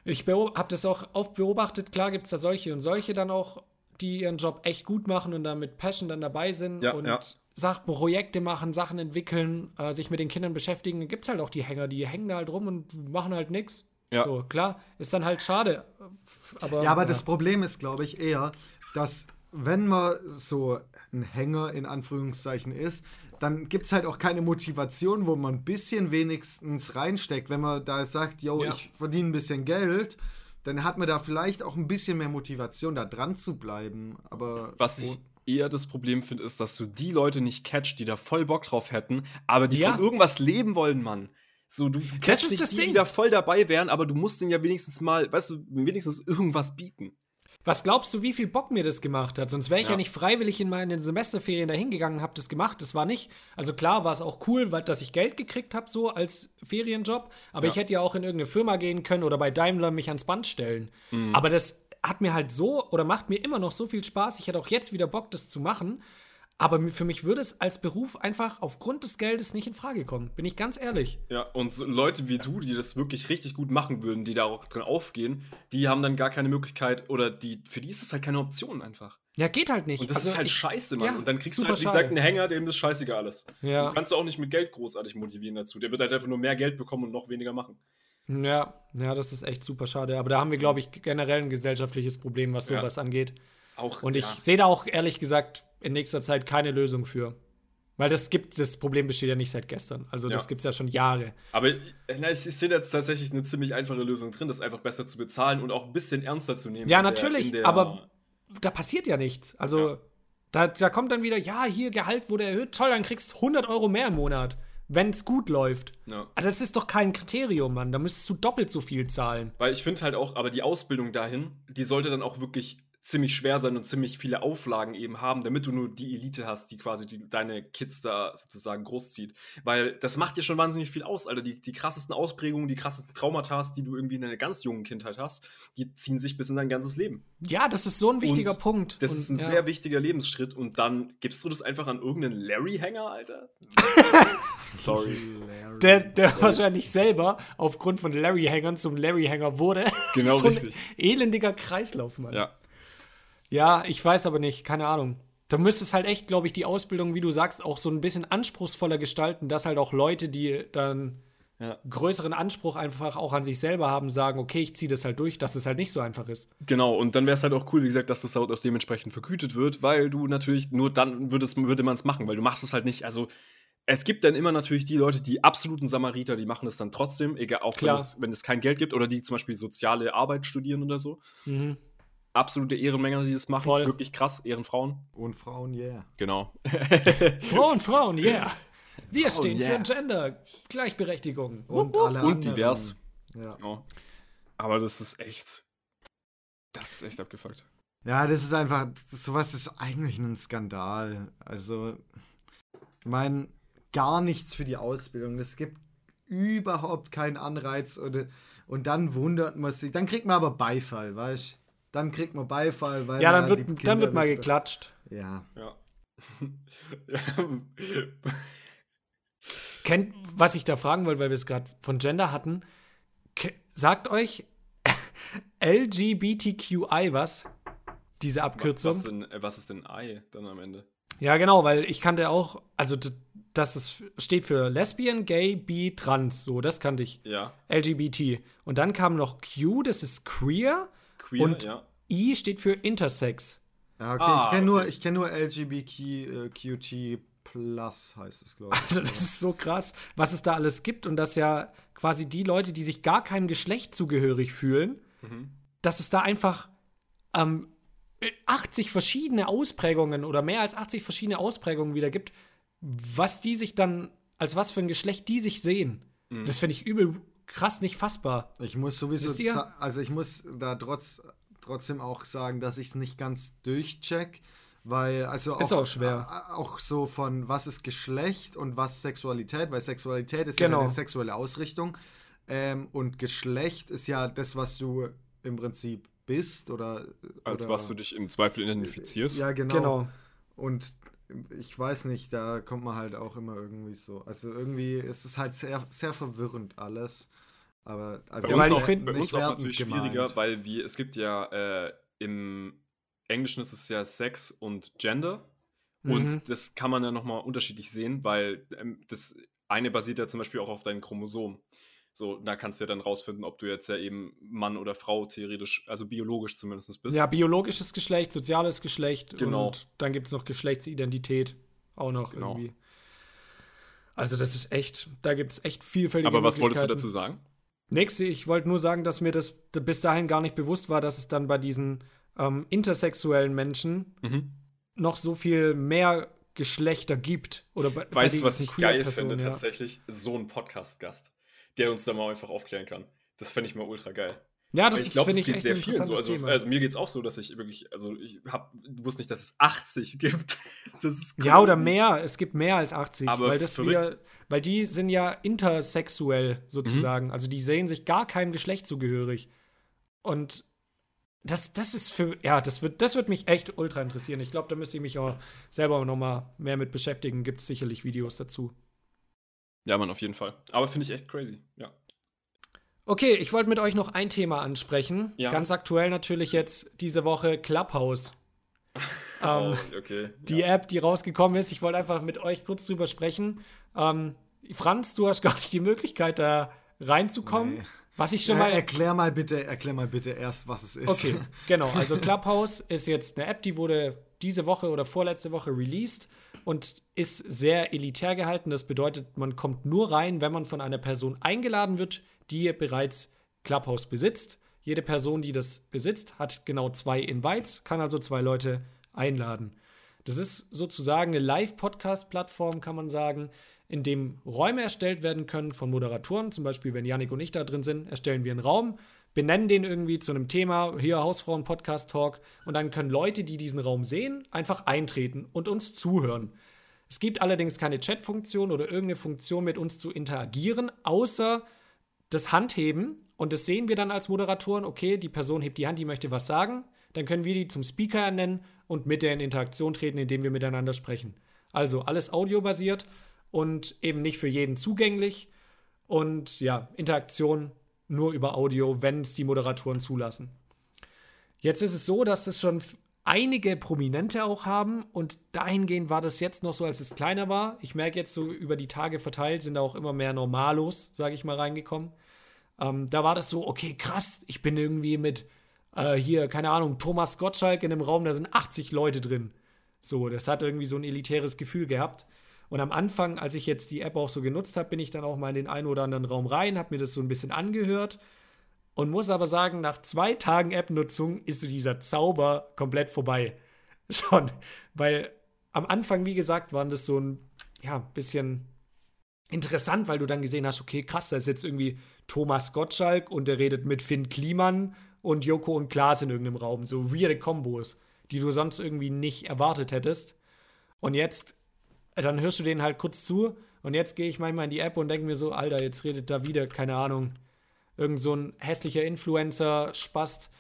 Speaker 1: Ich habe das auch oft beobachtet. Klar gibt es da solche und solche dann auch, die ihren Job echt gut machen und da mit Passion dann dabei sind
Speaker 3: Ja,
Speaker 1: und
Speaker 3: ja.
Speaker 1: Sach Projekte machen, Sachen entwickeln, äh, sich mit den Kindern beschäftigen. Gibt es halt auch die Hänger, die hängen da halt rum und machen halt nichts.
Speaker 3: Ja.
Speaker 1: So, klar, ist dann halt schade. Aber,
Speaker 2: Ja, aber das Problem ist, glaube ich, eher, dass wenn man so ein Hänger in Anführungszeichen ist, dann gibt es halt auch keine Motivation, wo man ein bisschen wenigstens reinsteckt. Wenn man da sagt, yo,
Speaker 1: Ja.
Speaker 2: ich verdiene ein bisschen Geld, dann hat man da vielleicht auch ein bisschen mehr Motivation, da dran zu bleiben. Aber
Speaker 3: Was ich eher das Problem finde, ist, dass du die Leute nicht catcht, die da voll Bock drauf hätten, aber die
Speaker 1: Ja.
Speaker 3: von irgendwas leben wollen, Mann. So, du catchst
Speaker 1: ist das
Speaker 3: die,
Speaker 1: Ding.
Speaker 3: die da voll dabei wären, aber du musst denen ja wenigstens mal, weißt du, wenigstens irgendwas bieten.
Speaker 1: Was glaubst du, wie viel Bock mir das gemacht hat? Sonst wäre ich ja.
Speaker 3: Ja.
Speaker 1: nicht freiwillig in meinen Semesterferien dahin gegangen, habe das gemacht. Das war nicht, also klar war es auch cool, weil, dass ich Geld gekriegt habe, so als Ferienjob. Aber
Speaker 3: Ja.
Speaker 1: ich hätte ja auch in irgendeine Firma gehen können oder bei Daimler mich ans Band stellen.
Speaker 3: Mhm.
Speaker 1: Aber das hat mir halt so oder macht mir immer noch so viel Spaß. Ich hätte auch jetzt wieder Bock, das zu machen. Aber für mich würde es als Beruf einfach aufgrund des Geldes nicht in Frage kommen. Bin ich ganz ehrlich.
Speaker 3: Ja, und so Leute wie du, die das wirklich richtig gut machen würden, die da auch drin aufgehen, die haben dann gar keine Möglichkeit oder die, für die ist es halt keine Option einfach.
Speaker 1: Ja, geht halt nicht.
Speaker 3: Und das
Speaker 1: Also
Speaker 3: ist halt
Speaker 1: ich-
Speaker 3: scheiße, Mann.
Speaker 1: ja,
Speaker 3: und dann kriegst du halt, wie gesagt, einen Hänger, dem ist scheißegal alles.
Speaker 1: Ja.
Speaker 3: Du kannst du auch nicht mit Geld großartig motivieren dazu. Der wird halt einfach nur mehr Geld bekommen und noch weniger machen.
Speaker 1: Ja, ja, das ist echt super schade. Aber da haben wir, glaube ich, generell ein gesellschaftliches Problem, was
Speaker 3: Ja.
Speaker 1: sowas angeht.
Speaker 3: Auch,
Speaker 1: Und ich
Speaker 3: ja.
Speaker 1: sehe da auch ehrlich gesagt in nächster Zeit keine Lösung für. Weil das gibt, das Problem besteht ja nicht seit gestern. Also das
Speaker 3: Ja.
Speaker 1: gibt es ja schon Jahre.
Speaker 3: Aber äh, na, ich, ich sehe da jetzt tatsächlich eine ziemlich einfache Lösung drin, das einfach besser zu bezahlen und auch ein bisschen ernster zu nehmen.
Speaker 1: Ja,
Speaker 3: der-
Speaker 1: natürlich,
Speaker 3: in der-
Speaker 1: aber da passiert ja nichts. Also
Speaker 3: Ja.
Speaker 1: da, da kommt dann wieder, ja, hier Gehalt wurde erhöht, toll, dann kriegst du 100 Euro mehr im Monat, wenn es gut läuft.
Speaker 3: Ja.
Speaker 1: Aber das ist doch kein Kriterium, Mann. Da müsstest du doppelt so viel zahlen.
Speaker 3: Weil ich finde halt auch, aber die Ausbildung dahin, die sollte dann auch wirklich ziemlich schwer sein und ziemlich viele Auflagen eben haben, damit du nur die Elite hast, die quasi die, deine Kids da sozusagen großzieht. Weil das macht dir schon wahnsinnig viel aus, Alter. Die, die krassesten Ausprägungen, die krassesten Traumata, die du irgendwie in deiner ganz jungen Kindheit hast, die ziehen sich bis in dein ganzes Leben.
Speaker 1: Ja, das ist so ein wichtiger
Speaker 3: Und
Speaker 1: Punkt.
Speaker 3: Das
Speaker 1: Und,
Speaker 3: ist ein
Speaker 1: ja.
Speaker 3: sehr wichtiger Lebensschritt und dann gibst du das einfach an irgendeinen Larry-Hänger, Alter? Sorry.
Speaker 1: Der, der wahrscheinlich selber aufgrund von Larry-Hängern zum Larry-Hänger wurde.
Speaker 3: Genau
Speaker 1: so
Speaker 3: richtig.
Speaker 1: Ein elendiger Kreislauf, Mann.
Speaker 3: Ja.
Speaker 1: Ja, ich weiß aber nicht, keine Ahnung. Da müsste es halt echt, glaube ich, die Ausbildung, wie du sagst, auch so ein bisschen anspruchsvoller gestalten, dass halt auch Leute, die dann
Speaker 3: Ja.
Speaker 1: größeren Anspruch einfach auch an sich selber haben, sagen, okay, ich ziehe das halt durch, dass es halt nicht so einfach ist.
Speaker 3: Genau, und dann wäre es halt auch cool, wie gesagt, dass das halt auch dementsprechend vergütet wird, weil du natürlich nur dann würdest, würde man es machen, weil du machst es halt nicht, also es gibt dann immer natürlich die Leute, die absoluten Samariter, die machen es dann trotzdem, egal, auch wenn es, wenn es kein Geld gibt oder die zum Beispiel soziale Arbeit studieren oder so.
Speaker 1: Mhm.
Speaker 3: Absolute Ehrenmänner, die das machen,
Speaker 1: Voll.
Speaker 3: wirklich krass, Ehrenfrauen.
Speaker 2: Und Frauen, yeah.
Speaker 3: Genau.
Speaker 1: Frauen, Frauen, yeah. Wir stehen
Speaker 3: yeah.
Speaker 1: für Gender, Gleichberechtigung.
Speaker 2: Und
Speaker 1: wupp.
Speaker 2: alle
Speaker 3: Und divers.
Speaker 2: Ja.
Speaker 3: genau. Aber das ist echt, das ist echt abgefuckt.
Speaker 2: Ja, das ist einfach, sowas ist eigentlich ein Skandal. Also, ich meine, gar nichts für die Ausbildung. Es gibt überhaupt keinen Anreiz oder, und dann wundert man sich. Dann kriegt man aber Beifall, weißt du? Dann kriegt man Beifall, weil
Speaker 1: Ja, dann wird,
Speaker 2: die
Speaker 1: dann
Speaker 2: Kinder
Speaker 1: wird mal geklatscht.
Speaker 2: Ja.
Speaker 3: Ja.
Speaker 1: Kennt, was ich da fragen wollte, weil wir es gerade von Gender hatten, sagt euch LGBTQI was? Diese Abkürzung?
Speaker 3: was, denn, äh, was ist denn I dann am Ende?
Speaker 1: Ja, genau, weil ich kannte auch, also das ist, steht für Lesbian, Gay, Bi, Trans, so, das kannte ich.
Speaker 3: Ja.
Speaker 1: LGBT. Und dann kam noch Q, das ist Queer.
Speaker 3: Queer,
Speaker 1: Und
Speaker 3: ja.
Speaker 1: I steht für Intersex.
Speaker 2: Ja, okay,
Speaker 3: Ah,
Speaker 2: ich kenne nur,
Speaker 3: okay.
Speaker 2: ich kenn nur LGBTQT Plus, heißt es, glaube ich.
Speaker 1: Also das ist so krass, was es da alles gibt und dass ja quasi die Leute, die sich gar keinem Geschlecht zugehörig fühlen,
Speaker 3: Mhm.
Speaker 1: dass es da einfach ähm, 80 verschiedene Ausprägungen oder mehr als 80 verschiedene Ausprägungen wieder gibt, was die sich dann, als was für ein Geschlecht die sich sehen.
Speaker 3: Mhm.
Speaker 1: Das finde ich übel krass nicht fassbar.
Speaker 2: Ich muss sowieso, also ich muss da trotz, trotzdem auch sagen, dass ich es nicht ganz durchcheck, weil also auch,
Speaker 1: Ist auch schwer.
Speaker 2: auch so von was ist Geschlecht und was Sexualität, weil Sexualität ist
Speaker 1: Genau.
Speaker 2: ja eine sexuelle Ausrichtung ähm, und Geschlecht ist ja das, was du im Prinzip bist oder
Speaker 3: Als
Speaker 2: oder,
Speaker 3: was du dich im Zweifel identifizierst.
Speaker 2: Ja, genau.
Speaker 1: Genau.
Speaker 2: Und ich weiß nicht, da kommt man halt auch immer irgendwie so. Also irgendwie ist es halt sehr, sehr verwirrend alles. Aber also
Speaker 3: Bei uns, auch, bei uns auch natürlich
Speaker 2: gemeint.
Speaker 3: schwieriger, weil wir, es gibt ja äh, im Englischen ist es ja Sex und Gender.
Speaker 1: Mhm.
Speaker 3: Und das kann man ja nochmal unterschiedlich sehen, weil ähm, das eine basiert ja zum Beispiel auch auf deinen Chromosomen. So, da kannst du ja dann rausfinden, ob du jetzt ja eben Mann oder Frau theoretisch, also biologisch zumindest bist.
Speaker 1: Ja, biologisches Geschlecht, soziales Geschlecht
Speaker 3: Genau.
Speaker 1: und dann gibt es noch Geschlechtsidentität auch noch
Speaker 3: Genau.
Speaker 1: irgendwie. Also das ist echt, da gibt es echt vielfältige
Speaker 3: Aber was wolltest du dazu sagen?
Speaker 1: Nächste, ich wollte nur sagen, dass mir das bis dahin gar nicht bewusst war, dass es dann bei diesen ähm, intersexuellen Menschen
Speaker 3: Mhm.
Speaker 1: noch so viel mehr Geschlechter gibt. Oder bei, bei
Speaker 3: Weißt du, was ich geil finde
Speaker 1: ja.
Speaker 3: tatsächlich? So ein Podcast-Gast, der uns da mal einfach aufklären kann. Das fände ich mal ultra geil.
Speaker 1: Ja, das
Speaker 3: ich glaube, es
Speaker 1: ich,
Speaker 3: geht sehr vielen so. Also, also mir geht es auch so, dass ich wirklich, also ich hab, wusste nicht, dass es 80 gibt. Das ist
Speaker 1: Ja, oder mehr. Es gibt mehr als 80.
Speaker 3: Aber
Speaker 1: weil, das wir, weil die sind ja intersexuell sozusagen.
Speaker 3: Mhm.
Speaker 1: Also die sehen sich gar keinem Geschlecht zugehörig. Und das, das ist für, ja, das wird, das wird mich echt ultra interessieren. Ich glaube, da müsste ich mich auch selber noch mal mehr mit beschäftigen. Gibt es sicherlich Videos dazu.
Speaker 3: Ja, Mann, auf jeden Fall. Aber finde ich echt crazy. Ja.
Speaker 1: Okay, ich wollte mit euch noch ein Thema ansprechen.
Speaker 3: Ja.
Speaker 1: Ganz aktuell natürlich jetzt diese Woche Clubhouse.
Speaker 3: Oh,
Speaker 1: Ähm,
Speaker 3: okay.
Speaker 1: die
Speaker 3: ja.
Speaker 1: App, die rausgekommen ist. Ich wollte einfach mit euch kurz drüber sprechen. Ähm, Franz, du hast gar nicht die Möglichkeit, da reinzukommen.
Speaker 2: Nee.
Speaker 1: Was ich schon
Speaker 2: Äh,
Speaker 1: mal.
Speaker 2: erklär mal bitte, erklär mal bitte erst, was es ist.
Speaker 1: Okay, genau. Also Clubhouse ist jetzt eine App, die wurde diese Woche oder vorletzte Woche released und ist sehr elitär gehalten. Das bedeutet, man kommt nur rein, wenn man von einer Person eingeladen wird, die bereits Clubhouse besitzt. Jede Person, die das besitzt, hat genau zwei Invites, kann also zwei Leute einladen. Das ist sozusagen eine Live-Podcast-Plattform, kann man sagen, in dem Räume erstellt werden können von Moderatoren. Zum Beispiel, wenn Yannick und ich da drin sind, erstellen wir einen Raum, benennen den irgendwie zu einem Thema, hier Hausfrauen-Podcast-Talk, und dann können Leute, die diesen Raum sehen, einfach eintreten und uns zuhören. Es gibt allerdings keine Chat-Funktion oder irgendeine Funktion mit uns zu interagieren, außer das Handheben. Und das sehen wir dann als Moderatoren. Okay, die Person hebt die Hand, die möchte was sagen. Dann können wir die zum Speaker ernennen und mit der in Interaktion treten, indem wir miteinander sprechen. Also alles audiobasiert und eben nicht für jeden zugänglich. Und ja, Interaktion nur über Audio, wenn es die Moderatoren zulassen. Jetzt ist es so, dass das schon einige Prominente auch haben und dahingehend war das jetzt noch so, als es kleiner war. Ich merke jetzt so über die Tage verteilt sind da auch immer mehr Normalos, sage ich mal, reingekommen. Ähm, da war das so, okay, krass, ich bin irgendwie mit äh, hier, keine Ahnung, Thomas Gottschalk in einem Raum, da sind 80 Leute drin. So, das hat irgendwie so ein elitäres Gefühl gehabt. Und am Anfang, als ich jetzt die App auch so genutzt habe, bin ich dann auch mal in den einen oder anderen Raum rein, habe mir das so ein bisschen angehört und muss aber sagen, nach zwei Tagen App-Nutzung ist so dieser Zauber komplett vorbei. Schon. Weil am Anfang, wie gesagt, waren das so ein, ja, bisschen interessant, weil du dann gesehen hast, okay, krass, da ist jetzt irgendwie Thomas Gottschalk und der redet mit Finn Kliman und Joko und Klaas in irgendeinem Raum. So weirde Kombos, die du sonst irgendwie nicht erwartet hättest. Und jetzt, dann hörst du denen halt kurz zu und jetzt gehe ich manchmal in die App und denke mir so, Alter, jetzt redet da wieder, keine Ahnung, irgend so ein hässlicher Influencer spast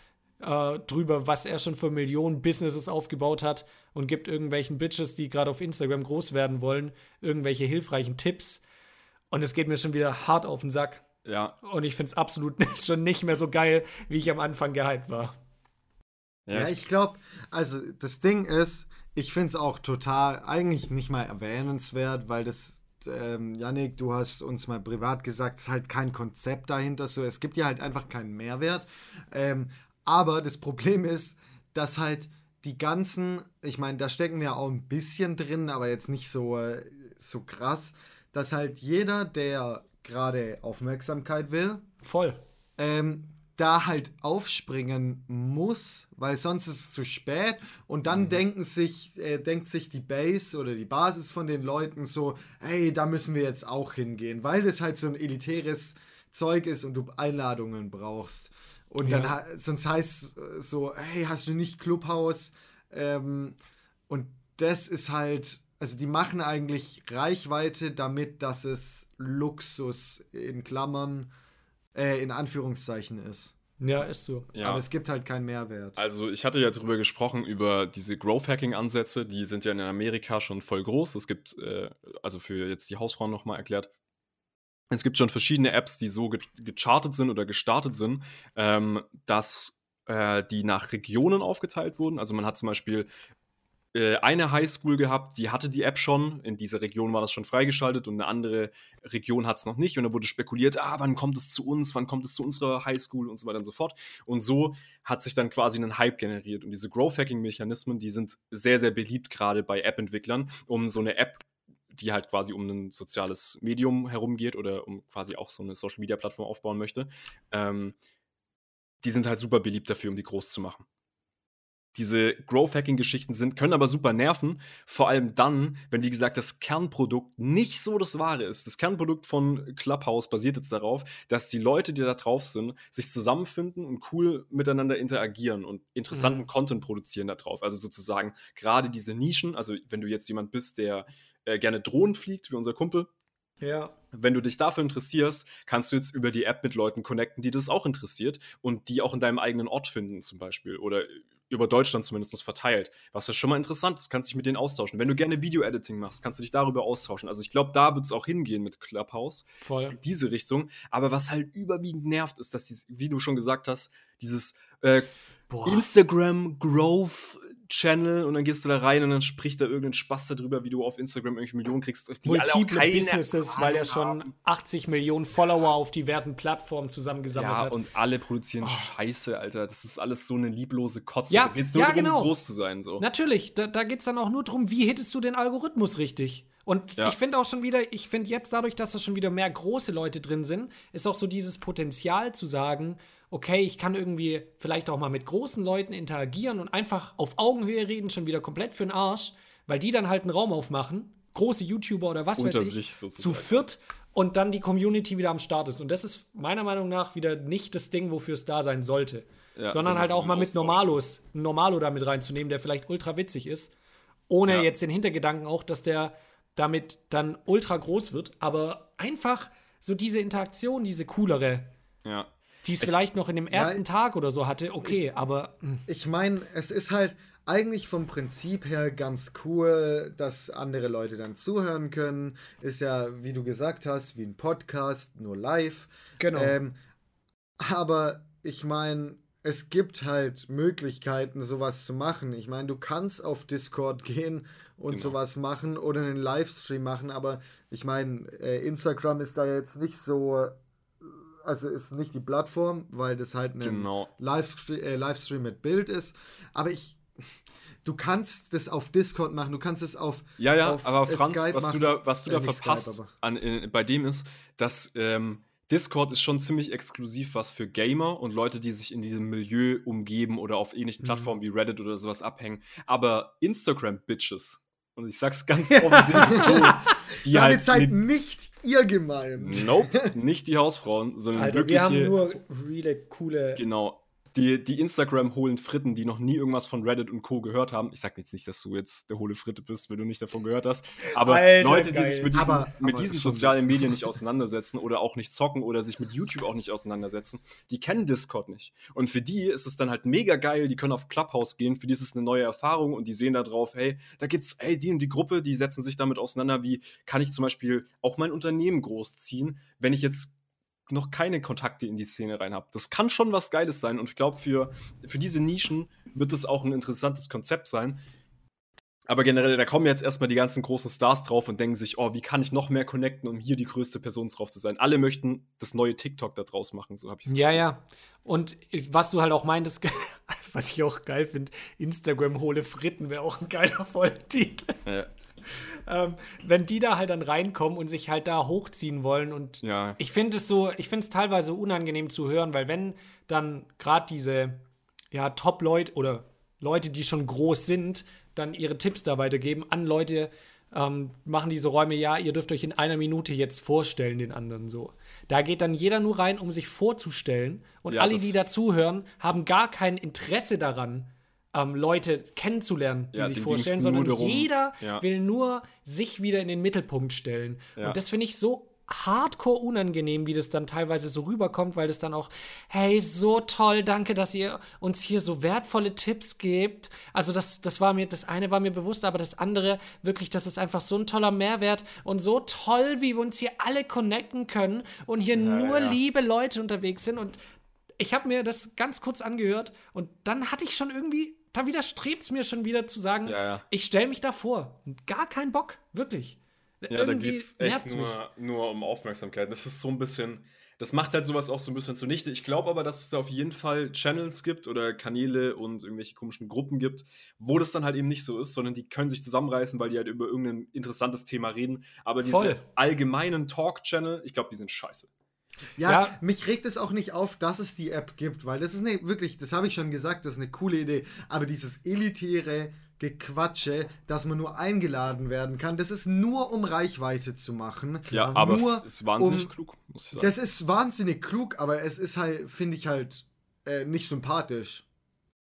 Speaker 1: äh, drüber, was er schon für Millionen Businesses aufgebaut hat und gibt irgendwelchen Bitches, die gerade auf Instagram groß werden wollen, irgendwelche hilfreichen Tipps. Und es geht mir schon wieder hart auf den Sack.
Speaker 3: Ja,
Speaker 1: Und ich finde es absolut schon nicht mehr so geil, wie ich am Anfang gehypt war.
Speaker 3: ja,
Speaker 2: Ja, ich glaube, also das Ding ist, ich finde es auch total, eigentlich nicht mal erwähnenswert, weil das, ähm, Yannick, du hast uns mal privat gesagt, es ist halt kein Konzept dahinter, so, es gibt ja halt einfach keinen Mehrwert. Ähm, aber das Problem ist, dass halt die ganzen, ich meine, da stecken wir auch ein bisschen drin, aber jetzt nicht so, äh, so krass, dass halt jeder, der gerade Aufmerksamkeit will,
Speaker 1: Voll.
Speaker 2: ähm, da halt aufspringen muss, weil sonst ist es zu spät und dann denken sich, äh, denkt sich die Base oder die Basis von den Leuten so, hey, da müssen wir jetzt auch hingehen, weil das halt so ein elitäres Zeug ist und du Einladungen brauchst. Und dann
Speaker 1: Ja.
Speaker 2: ha- sonst heißt es so, hey, hast du nicht Clubhaus? Ähm, und das ist halt, also die machen eigentlich Reichweite damit, dass es Luxus in Klammern, äh, in Anführungszeichen ist.
Speaker 1: Ja, ist so.
Speaker 3: ja.
Speaker 2: Aber es gibt halt keinen Mehrwert.
Speaker 3: Also ich hatte ja drüber gesprochen, über diese Growth-Hacking-Ansätze, die sind ja in Amerika schon voll groß. Es gibt, äh, also für jetzt die Hausfrauen nochmal erklärt, es gibt schon verschiedene Apps, die so ge gechartet sind oder gestartet sind, ähm, dass äh, die nach Regionen aufgeteilt wurden. Also man hat zum Beispiel äh, eine Highschool gehabt, die hatte die App schon. In dieser Region war das schon freigeschaltet und eine andere Region hat es noch nicht. Und da wurde spekuliert, ah, wann kommt es zu uns, wann kommt es zu unserer Highschool und so weiter und so fort. Und so hat sich dann quasi ein Hype generiert. Und diese Growth-Hacking-Mechanismen, die sind sehr, sehr beliebt, gerade bei App-Entwicklern, um so eine App, die halt quasi um ein soziales Medium herumgeht oder um quasi auch so eine Social-Media-Plattform aufbauen möchte. Ähm, die sind halt super beliebt dafür, um die groß zu machen diese Growth-Hacking-Geschichten sind, können aber super nerven. Vor allem dann, wenn, wie gesagt, das Kernprodukt nicht so das Wahre ist. Das Kernprodukt von Clubhouse basiert jetzt darauf, dass die Leute, die da drauf sind, sich zusammenfinden und cool miteinander interagieren und interessanten
Speaker 1: Mhm.
Speaker 3: Content produzieren da drauf. Also sozusagen gerade diese Nischen, also wenn du jetzt jemand bist, der äh, gerne Drohnen fliegt, wie unser Kumpel,
Speaker 1: Ja.
Speaker 3: wenn du dich dafür interessierst, kannst du jetzt über die App mit Leuten connecten, die das auch interessiert und die auch in deinem eigenen Ort finden, zum Beispiel. Oder über Deutschland zumindest verteilt. Was ja schon mal interessant ist, kannst dich mit denen austauschen. Wenn du gerne Video-Editing machst, kannst du dich darüber austauschen. Also ich glaube, da wird es auch hingehen mit Clubhouse.
Speaker 1: Voll.
Speaker 3: In diese Richtung. Aber was halt überwiegend nervt, ist, dass, dies, wie du schon gesagt hast, dieses äh. Instagram Growth Channel und dann gehst du da rein und dann spricht da irgendein Spaß darüber, wie du auf Instagram irgendwelche Millionen kriegst. Die
Speaker 1: Multiple Businesses, weil er schon
Speaker 3: haben.
Speaker 1: 80 Millionen Follower auf diversen Plattformen zusammengesammelt
Speaker 3: Ja,
Speaker 1: hat.
Speaker 3: und alle produzieren Scheiße, Alter. Das ist alles so eine lieblose Kotze.
Speaker 1: Ja,
Speaker 3: da geht's nur
Speaker 1: ja,
Speaker 3: darum,
Speaker 1: genau.
Speaker 3: groß zu sein. So.
Speaker 1: Natürlich, da, da geht es dann auch nur darum, wie hittest du den Algorithmus richtig. Und
Speaker 3: Ja.
Speaker 1: ich finde auch schon wieder, ich finde jetzt dadurch, dass da schon wieder mehr große Leute drin sind, ist auch so dieses Potenzial zu sagen, okay, ich kann irgendwie vielleicht auch mal mit großen Leuten interagieren und einfach auf Augenhöhe reden, schon wieder komplett für den Arsch, weil die dann halt einen Raum aufmachen, große YouTuber oder was
Speaker 3: Unter
Speaker 1: weiß ich, zu viert und dann die Community wieder am Start ist. Und das ist meiner Meinung nach wieder nicht das Ding, wofür es da sein sollte.
Speaker 3: Ja,
Speaker 1: sondern
Speaker 3: so
Speaker 1: halt auch mal mit. Normalos, einen Normalo da mit reinzunehmen, der vielleicht ultra witzig ist, ohne
Speaker 3: Ja.
Speaker 1: jetzt den Hintergedanken auch, dass der damit dann ultra groß wird, aber einfach so diese Interaktion, diese coolere,
Speaker 3: Ja.
Speaker 1: die es
Speaker 3: Ich-
Speaker 1: vielleicht noch in dem ersten
Speaker 2: ich-
Speaker 1: Tag oder so hatte, okay, aber hm, mh,
Speaker 2: Ich meine, es ist halt eigentlich vom Prinzip her ganz cool, dass andere Leute dann zuhören können. Ist ja, wie du gesagt hast, wie ein Podcast, nur live.
Speaker 1: Genau.
Speaker 2: Ähm, aber ich meine, es gibt halt Möglichkeiten, sowas zu machen. Ich meine, du kannst auf Discord gehen und
Speaker 3: Genau.
Speaker 2: sowas machen oder einen Livestream machen, aber ich meine, äh, Instagram ist da jetzt nicht so, äh, also ist nicht die Plattform, weil das halt ein
Speaker 3: Genau.
Speaker 2: Livestream, äh, Livestream mit Bild ist. Aber ich, du kannst das auf Discord machen, du kannst es auf
Speaker 3: Ja, ja,
Speaker 2: auf,
Speaker 3: aber
Speaker 2: äh,
Speaker 3: Franz,
Speaker 2: Skype
Speaker 3: was
Speaker 2: machen.
Speaker 3: du da, was du
Speaker 2: Äh,
Speaker 3: da
Speaker 2: nicht
Speaker 3: verpasst
Speaker 2: Skype,
Speaker 3: an, in, bei dem ist, dass ähm, Discord ist schon ziemlich exklusiv was für Gamer und Leute, die sich in diesem Milieu umgeben oder auf
Speaker 2: Mhm.
Speaker 3: ähnlichen Plattformen wie Reddit oder sowas abhängen. Aber Instagram-Bitches, und ich sag's ganz offensichtlich so, die
Speaker 2: Damit
Speaker 3: halt
Speaker 2: seid
Speaker 3: mit,
Speaker 2: nicht ihr gemeint.
Speaker 3: Nope, nicht die Hausfrauen, sondern
Speaker 1: Alter,
Speaker 3: wirkliche,
Speaker 1: wir haben nur reale, coole.
Speaker 3: Genau. Die, die Instagram holen Fritten, die noch nie irgendwas von Reddit und Co. gehört haben. Ich sag jetzt nicht, dass du jetzt der hohle Fritte bist, wenn du nicht davon gehört hast. Aber
Speaker 1: Alter,
Speaker 3: Leute, die
Speaker 1: geil.
Speaker 3: sich mit diesen,
Speaker 2: Aber-
Speaker 3: mit
Speaker 2: aber
Speaker 3: diesen sozialen. Medien nicht auseinandersetzen oder auch nicht zocken oder sich mit YouTube auch nicht auseinandersetzen, die kennen Discord nicht. Und für die ist es dann halt mega geil, die können auf Clubhouse gehen, für die ist es eine neue Erfahrung und die sehen da drauf, hey, da gibt's, ey, die und die Gruppe, die setzen sich damit auseinander, wie kann ich zum Beispiel auch mein Unternehmen großziehen, wenn ich jetzt noch keine Kontakte in die Szene rein habe. Das kann schon was Geiles sein und ich glaube, für, für diese Nischen wird es auch ein interessantes Konzept sein. Aber generell, da kommen jetzt erstmal die ganzen großen Stars drauf und denken sich, oh, wie kann ich noch mehr connecten, um hier die größte Person drauf zu sein? Alle möchten das neue TikTok da draus machen, so habe ich es
Speaker 1: Ja, ja. Und was du halt auch meintest, was ich auch geil finde, Instagram hohle Fritten wäre auch ein geiler Volltitel.
Speaker 3: Ja.
Speaker 1: Ähm, wenn die da halt dann reinkommen und sich halt da hochziehen wollen und
Speaker 3: Ja.
Speaker 1: ich finde es so, ich finde es teilweise unangenehm zu hören, weil wenn dann gerade diese ja, Top-Leute oder Leute, die schon groß sind, dann ihre Tipps da weitergeben an Leute, ähm, machen diese Räume, ja, ihr dürft euch in einer Minute jetzt vorstellen, den anderen so. Da geht dann jeder nur rein, um sich vorzustellen. Und
Speaker 3: Ja,
Speaker 1: alle, die dazuhören, haben gar kein Interesse daran, ähm, Leute kennenzulernen, die
Speaker 3: Ja,
Speaker 1: sich vorstellen, sondern
Speaker 3: darum-
Speaker 1: jeder
Speaker 3: Ja.
Speaker 1: will nur sich wieder in den Mittelpunkt stellen.
Speaker 3: Ja.
Speaker 1: Und das finde ich so hardcore unangenehm, wie das dann teilweise so rüberkommt, weil das dann auch, hey, so toll, danke, dass ihr uns hier so wertvolle Tipps gebt. Also das, das war mir, das eine war mir bewusst, aber das andere, wirklich, das ist einfach so ein toller Mehrwert und so toll, wie wir uns hier alle connecten können und hier nur
Speaker 3: ja.
Speaker 1: liebe Leute unterwegs sind und ich habe mir das ganz kurz angehört und dann hatte ich schon irgendwie, da widerstrebt es mir schon wieder zu sagen,
Speaker 3: Ja, ja.
Speaker 1: ich stelle mich davor. Gar keinen Bock, wirklich.
Speaker 3: Ja, da geht es echt nur, nur um Aufmerksamkeit. Das ist so ein bisschen, das macht halt sowas auch so ein bisschen zunichte. Ich glaube aber, dass es da auf jeden Fall Channels gibt oder Kanäle und irgendwelche komischen Gruppen gibt, wo das dann halt eben nicht so ist, sondern die können sich zusammenreißen, weil die halt über irgendein interessantes Thema reden. Aber diese
Speaker 1: Voll.
Speaker 3: allgemeinen Talk-Channel, ich glaube, die sind scheiße.
Speaker 2: Ja,
Speaker 1: Ja.
Speaker 2: mich regt es auch nicht auf, dass es die App gibt, weil das ist eine, wirklich, das habe ich schon gesagt, das ist eine coole Idee. Aber dieses elitäre Gequatsche, dass man nur eingeladen werden kann, das ist nur um Reichweite zu machen.
Speaker 3: Ja, aber
Speaker 2: nur
Speaker 3: ist wahnsinnig
Speaker 2: um-
Speaker 3: klug, muss ich sagen.
Speaker 2: Das ist wahnsinnig klug, aber es ist halt, finde ich halt, äh, nicht sympathisch.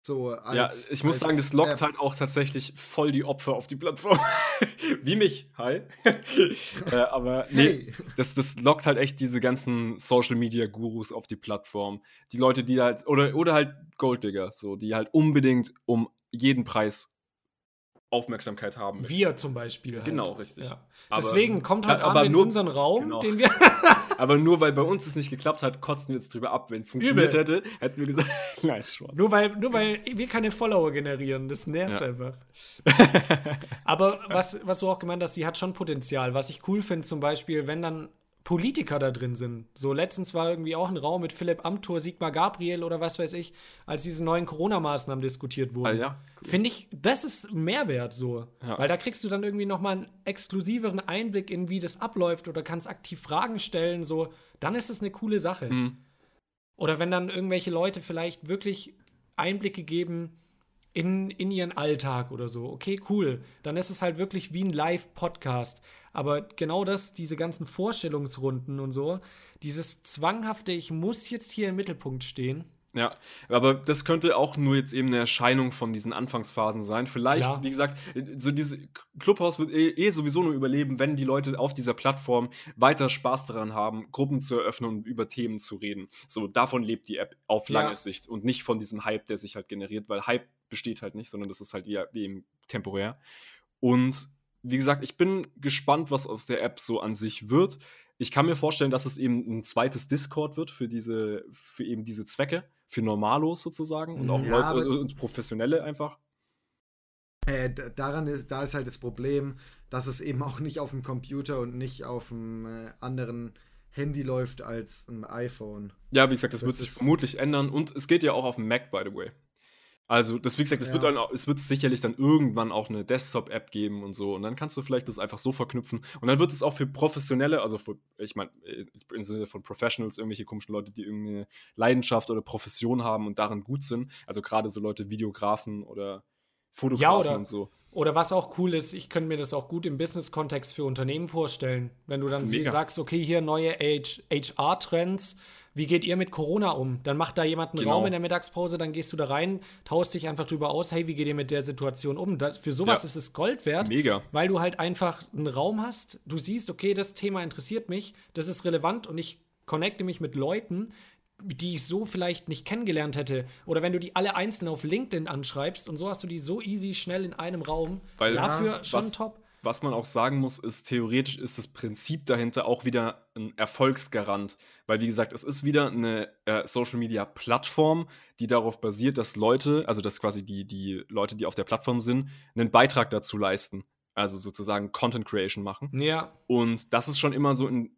Speaker 2: So als,
Speaker 3: ja, ich muss
Speaker 2: als
Speaker 3: sagen, das lockt
Speaker 2: App.
Speaker 3: halt auch tatsächlich voll die Opfer auf die Plattform. Wie mich, hi. äh, aber nee,
Speaker 2: Hey.
Speaker 3: das, das lockt halt echt diese ganzen Social Media Gurus auf die Plattform. Die Leute, die halt, oder, oder halt Golddigger, so, die halt unbedingt um jeden Preis Aufmerksamkeit haben. möchten.
Speaker 1: Wir zum Beispiel. Halt.
Speaker 3: Genau, richtig.
Speaker 1: Ja.
Speaker 3: Aber-
Speaker 1: Deswegen kommt halt
Speaker 3: aber
Speaker 1: an in
Speaker 3: nur-
Speaker 1: unseren Raum,
Speaker 3: genau.
Speaker 1: den wir.
Speaker 3: Aber nur weil bei uns es nicht geklappt hat, kotzen wir jetzt drüber ab. Wenn es funktioniert
Speaker 1: Übel.
Speaker 3: hätte, hätten wir gesagt, nein, Spaß.
Speaker 1: Nur weil, nur weil wir keine Follower generieren. Das nervt
Speaker 3: Ja.
Speaker 1: einfach. Aber was, was du auch gemeint hast, die hat schon Potenzial. Was ich cool finde, zum Beispiel, wenn dann Politiker da drin sind. So letztens war irgendwie auch ein Raum mit Philipp Amthor, Sigmar Gabriel oder was weiß ich, als diese neuen Corona-Maßnahmen diskutiert wurden.
Speaker 3: Ah, ja, cool.
Speaker 1: Finde ich, das ist Mehrwert so.
Speaker 3: Ja.
Speaker 1: Weil da kriegst du dann irgendwie noch mal einen exklusiveren Einblick in, wie das abläuft oder kannst aktiv Fragen stellen. So, dann ist es eine coole Sache.
Speaker 3: Mhm.
Speaker 1: Oder wenn dann irgendwelche Leute vielleicht wirklich Einblicke geben in, in ihren Alltag oder so. Okay, cool. Dann ist es halt wirklich wie ein Live-Podcast. Aber genau das, diese ganzen Vorstellungsrunden und so, dieses zwanghafte, ich muss jetzt hier im Mittelpunkt stehen.
Speaker 3: Ja, aber das könnte auch nur jetzt eben eine Erscheinung von diesen Anfangsphasen sein. Vielleicht,
Speaker 1: Klar.
Speaker 3: wie gesagt, so diese Clubhouse wird eh, eh sowieso nur überleben, wenn die Leute auf dieser Plattform weiter Spaß daran haben, Gruppen zu eröffnen und über Themen zu reden. So, davon lebt die App auf
Speaker 1: Ja.
Speaker 3: lange Sicht und nicht von diesem Hype, der sich halt generiert, weil Hype besteht halt nicht, sondern das ist halt wie, wie eben temporär. Und wie gesagt, ich bin gespannt, was aus der App so an sich wird. Ich kann mir vorstellen, dass es eben ein zweites Discord wird für diese, für eben diese Zwecke, für Normalos sozusagen und auch
Speaker 2: Ja,
Speaker 3: Leute und Professionelle einfach.
Speaker 2: Äh, daran ist, da ist halt das Problem, dass es eben auch nicht auf dem Computer und nicht auf dem äh, anderen Handy läuft als ein iPhone.
Speaker 3: Ja, wie gesagt, das,
Speaker 2: Das
Speaker 3: wird sich vermutlich ändern und es geht ja auch auf dem Mac, by the way. Also, das, wie gesagt, es,
Speaker 2: Ja.
Speaker 3: wird dann, auch- es wird sicherlich dann irgendwann auch eine Desktop-App geben und so. Und dann kannst du vielleicht das einfach so verknüpfen. Und dann wird es auch für Professionelle, also für, ich meine, im Sinne von Professionals, irgendwelche komischen Leute, die irgendeine Leidenschaft oder Profession haben und darin gut sind. Also gerade so Leute, Videografen oder Fotografen
Speaker 1: oder-
Speaker 3: und so.
Speaker 1: Oder was auch cool ist, ich könnte mir das auch gut im Business-Kontext für Unternehmen vorstellen. Wenn du dann
Speaker 3: Mega.
Speaker 1: sagst, okay, hier neue HR-Trends, wie geht ihr mit Corona um? Dann macht da jemand einen
Speaker 3: Genau.
Speaker 1: Raum in der Mittagspause, dann gehst du da rein, taust dich einfach drüber aus, hey, wie geht ihr mit der Situation um? Das, für sowas
Speaker 3: Ja.
Speaker 1: ist es Gold wert,
Speaker 3: Mega.
Speaker 1: weil du halt einfach einen Raum hast, du siehst, okay, das Thema interessiert mich, das ist relevant und ich connecte mich mit Leuten, die ich so vielleicht nicht kennengelernt hätte. Oder wenn du die alle einzeln auf LinkedIn anschreibst und so hast du die so easy schnell in einem Raum.
Speaker 3: Weil-
Speaker 1: Dafür
Speaker 3: Ja,
Speaker 1: schon
Speaker 3: was-
Speaker 1: top.
Speaker 3: Was man auch sagen muss, ist, theoretisch ist das Prinzip dahinter auch wieder ein Erfolgsgarant. Weil, wie gesagt, es ist wieder eine äh, Social Media Plattform, die darauf basiert, dass Leute, also dass quasi die, die Leute, die auf der Plattform sind, einen Beitrag dazu leisten. Also sozusagen Content Creation machen.
Speaker 1: Ja,
Speaker 3: Und das ist schon immer so in,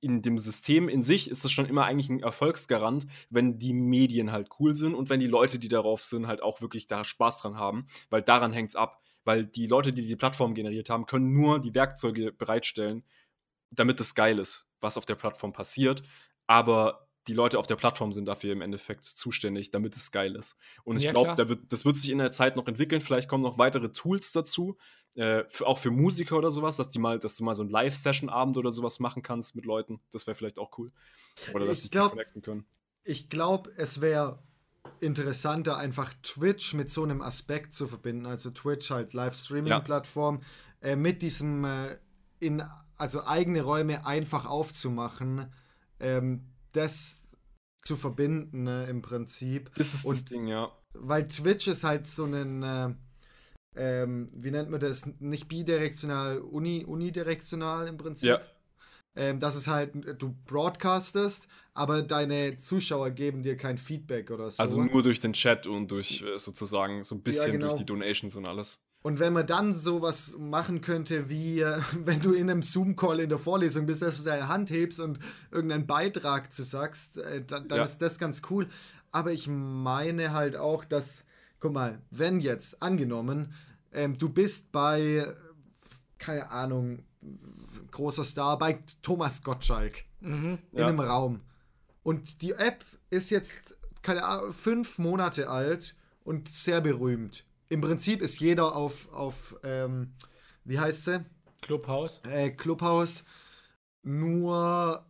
Speaker 3: in dem System in sich ist es schon immer eigentlich ein Erfolgsgarant, wenn die Medien halt cool sind und wenn die Leute, die darauf sind, halt auch wirklich da Spaß dran haben, weil daran hängt es ab. Weil die Leute, die die Plattform generiert haben, können nur die Werkzeuge bereitstellen, damit es geil ist, was auf der Plattform passiert. Aber die Leute auf der Plattform sind dafür im Endeffekt zuständig, damit es geil ist. Und ich
Speaker 1: Ja,
Speaker 3: glaube, da das wird sich in der Zeit noch entwickeln. Vielleicht kommen noch weitere Tools dazu, äh, für, auch für Musiker oder sowas, dass die mal, dass du mal so einen Live-Session-Abend oder sowas machen kannst mit Leuten. Das wäre vielleicht auch cool. Oder dass
Speaker 2: Ich
Speaker 3: sich
Speaker 2: glaub-
Speaker 3: die connecten können.
Speaker 2: Ich glaube, es wäre interessanter, einfach Twitch mit so einem Aspekt zu verbinden. Also Twitch halt Live-Streaming-Plattform äh, mit diesem äh, in also eigene Räume einfach aufzumachen, ähm, das zu verbinden äh, im Prinzip.
Speaker 3: Das ist das
Speaker 2: Und-
Speaker 3: Ding, ja.
Speaker 2: Weil Twitch ist halt so ein, äh, ähm, wie nennt man das? Nicht bidirektional, uni, unidirektional im Prinzip.
Speaker 3: Ja.
Speaker 2: Ähm, das ist halt, du broadcastest, aber deine Zuschauer geben dir kein Feedback oder so.
Speaker 3: Also nur durch den Chat und durch äh, sozusagen so ein bisschen
Speaker 2: genau.
Speaker 3: durch die Donations und alles.
Speaker 2: Und wenn man dann sowas machen könnte, wie äh, wenn du in einem Zoom-Call in der Vorlesung bist, dass du deine Hand hebst und irgendeinen Beitrag zu sagst, äh, dann, dann
Speaker 3: Ja.
Speaker 2: ist das ganz cool. Aber ich meine halt auch, dass, guck mal, wenn jetzt angenommen, ähm, du bist bei, äh, keine Ahnung, großer Star, bei Thomas Gottschalk
Speaker 1: mhm.
Speaker 2: in
Speaker 3: Ja.
Speaker 2: einem Raum. Und die App ist jetzt, keine Ahnung, fünf Monate alt und sehr berühmt. Im Prinzip ist jeder auf, auf ähm, wie heißt sie?
Speaker 1: Clubhouse.
Speaker 2: Äh, Clubhouse. Nur,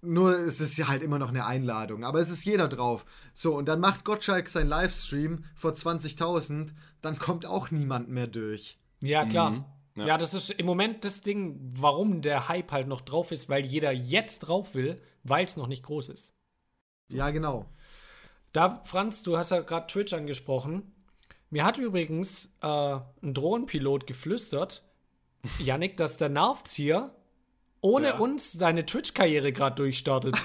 Speaker 2: nur es ist ja halt immer noch eine Einladung. Aber es ist jeder drauf. So, und dann macht Gottschalk sein Livestream vor 20.000. Dann kommt auch niemand mehr durch.
Speaker 1: Ja, klar.
Speaker 3: Mhm.
Speaker 1: Ja.
Speaker 3: Ja.
Speaker 1: das ist im Moment das Ding, warum der Hype halt noch drauf ist, weil jeder jetzt drauf will, weil es noch nicht groß ist.
Speaker 2: Ja, genau.
Speaker 1: Da, Franz, du hast ja gerade Twitch angesprochen. Mir hat übrigens äh, ein Drohnenpilot geflüstert, Yannick, dass der Nervzieher ohne
Speaker 3: Ja.
Speaker 1: uns seine Twitch-Karriere gerade durchstartet.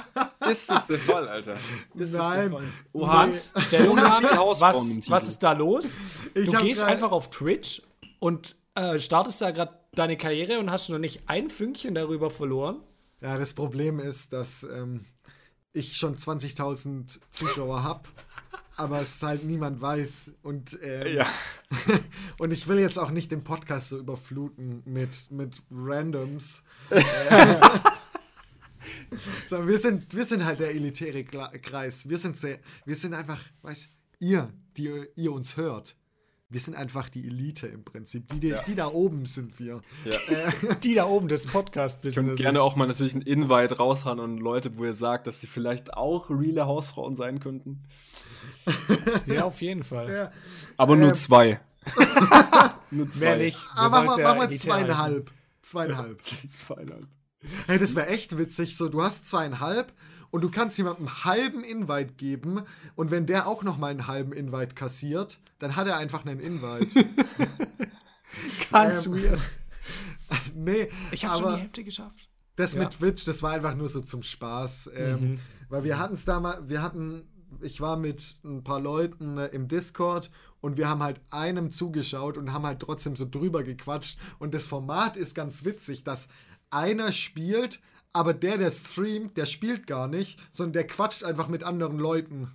Speaker 3: Ist das der Fall, Alter? Ist das
Speaker 2: Nein.
Speaker 3: der Fall?
Speaker 2: Oha.
Speaker 1: Hans, Stellungnahme, was, was ist da los?
Speaker 2: Ich
Speaker 1: du gehst einfach auf Twitch und äh, startest da gerade deine Karriere und hast noch nicht ein Fünkchen darüber verloren.
Speaker 2: Ja, das Problem ist, dass ähm, ich schon 20.000 Zuschauer habe, aber es halt niemand weiß. Und, ähm,
Speaker 3: Ja.
Speaker 2: und ich will jetzt auch nicht den Podcast so überfluten mit, mit Randoms. Äh, Sondern wir sind, wir sind halt der elitäre Kreis. Wir sind sehr, wir sind einfach, weißt ihr, die ihr uns hört. Wir sind einfach die Elite im Prinzip. Die, die,
Speaker 3: Ja.
Speaker 2: die da oben sind wir.
Speaker 3: ja.
Speaker 1: Die da oben des
Speaker 3: Könnt
Speaker 1: Podcast-Business.
Speaker 3: gerne auch mal natürlich ein Invite raushauen an Leute, wo ihr sagt, dass sie vielleicht auch reale Hausfrauen sein könnten.
Speaker 1: Ja, auf jeden Fall.
Speaker 2: Ja.
Speaker 3: Aber nur
Speaker 2: Ähm,
Speaker 3: zwei. nur zwei.
Speaker 1: Mehr nicht.
Speaker 2: Ah,
Speaker 1: Wir
Speaker 2: mach mal, mach mal
Speaker 1: elitär halten.
Speaker 2: zweieinhalb. Zweieinhalb.
Speaker 3: Zweieinhalb.
Speaker 2: Hey, das wäre echt witzig. So, du hast zweieinhalb und du kannst jemandem einen halben Invite geben und wenn der auch noch mal einen halben Invite kassiert, dann hat er einfach einen Invite.
Speaker 1: Ganz
Speaker 2: Ähm,
Speaker 1: weird.
Speaker 2: nee,
Speaker 1: Ich habe schon die Hälfte geschafft.
Speaker 2: das
Speaker 1: Ja. Mhm.
Speaker 2: mit Twitch, das war einfach nur so zum Spaß. Ähm, Weil wir hatten es damals, wir hatten, ich war mit ein paar Leuten äh, im Discord und wir haben halt einem zugeschaut und haben halt trotzdem so drüber gequatscht. Und das Format ist ganz witzig, dass einer spielt, aber der, der streamt, der spielt gar nicht, sondern der quatscht einfach mit anderen Leuten.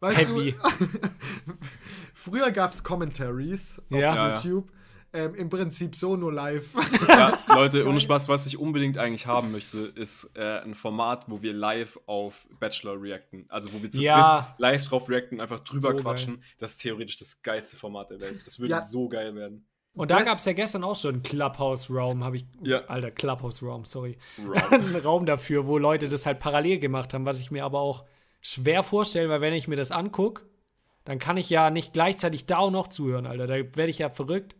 Speaker 2: Weißt
Speaker 1: Heavy.
Speaker 2: du? Früher gab es Commentaries auf
Speaker 1: Ja.
Speaker 3: Ja, ja.
Speaker 2: YouTube. Ähm, Im Prinzip so nur live.
Speaker 3: Ja, Leute, ohne Spaß, was ich unbedingt eigentlich haben möchte, ist äh, ein Format, wo wir live auf Bachelor reacten. Also wo wir zu
Speaker 1: Ja.
Speaker 3: dritt live drauf reacten, einfach drüber
Speaker 1: So
Speaker 3: quatschen. Das ist theoretisch das geilste Format der Welt. Das würde
Speaker 2: Ja.
Speaker 3: so geil werden.
Speaker 1: Und da gab es ja gestern auch schon einen Clubhouse-Raum, habe ich.
Speaker 3: Ja.
Speaker 1: Alter, Clubhouse-Raum, sorry.
Speaker 3: Raum.
Speaker 1: einen Raum dafür, wo Leute das halt parallel gemacht haben, was ich mir aber auch schwer vorstelle, weil wenn ich mir das angucke, dann kann ich ja nicht gleichzeitig da auch noch zuhören, Alter. Da werde ich ja verrückt.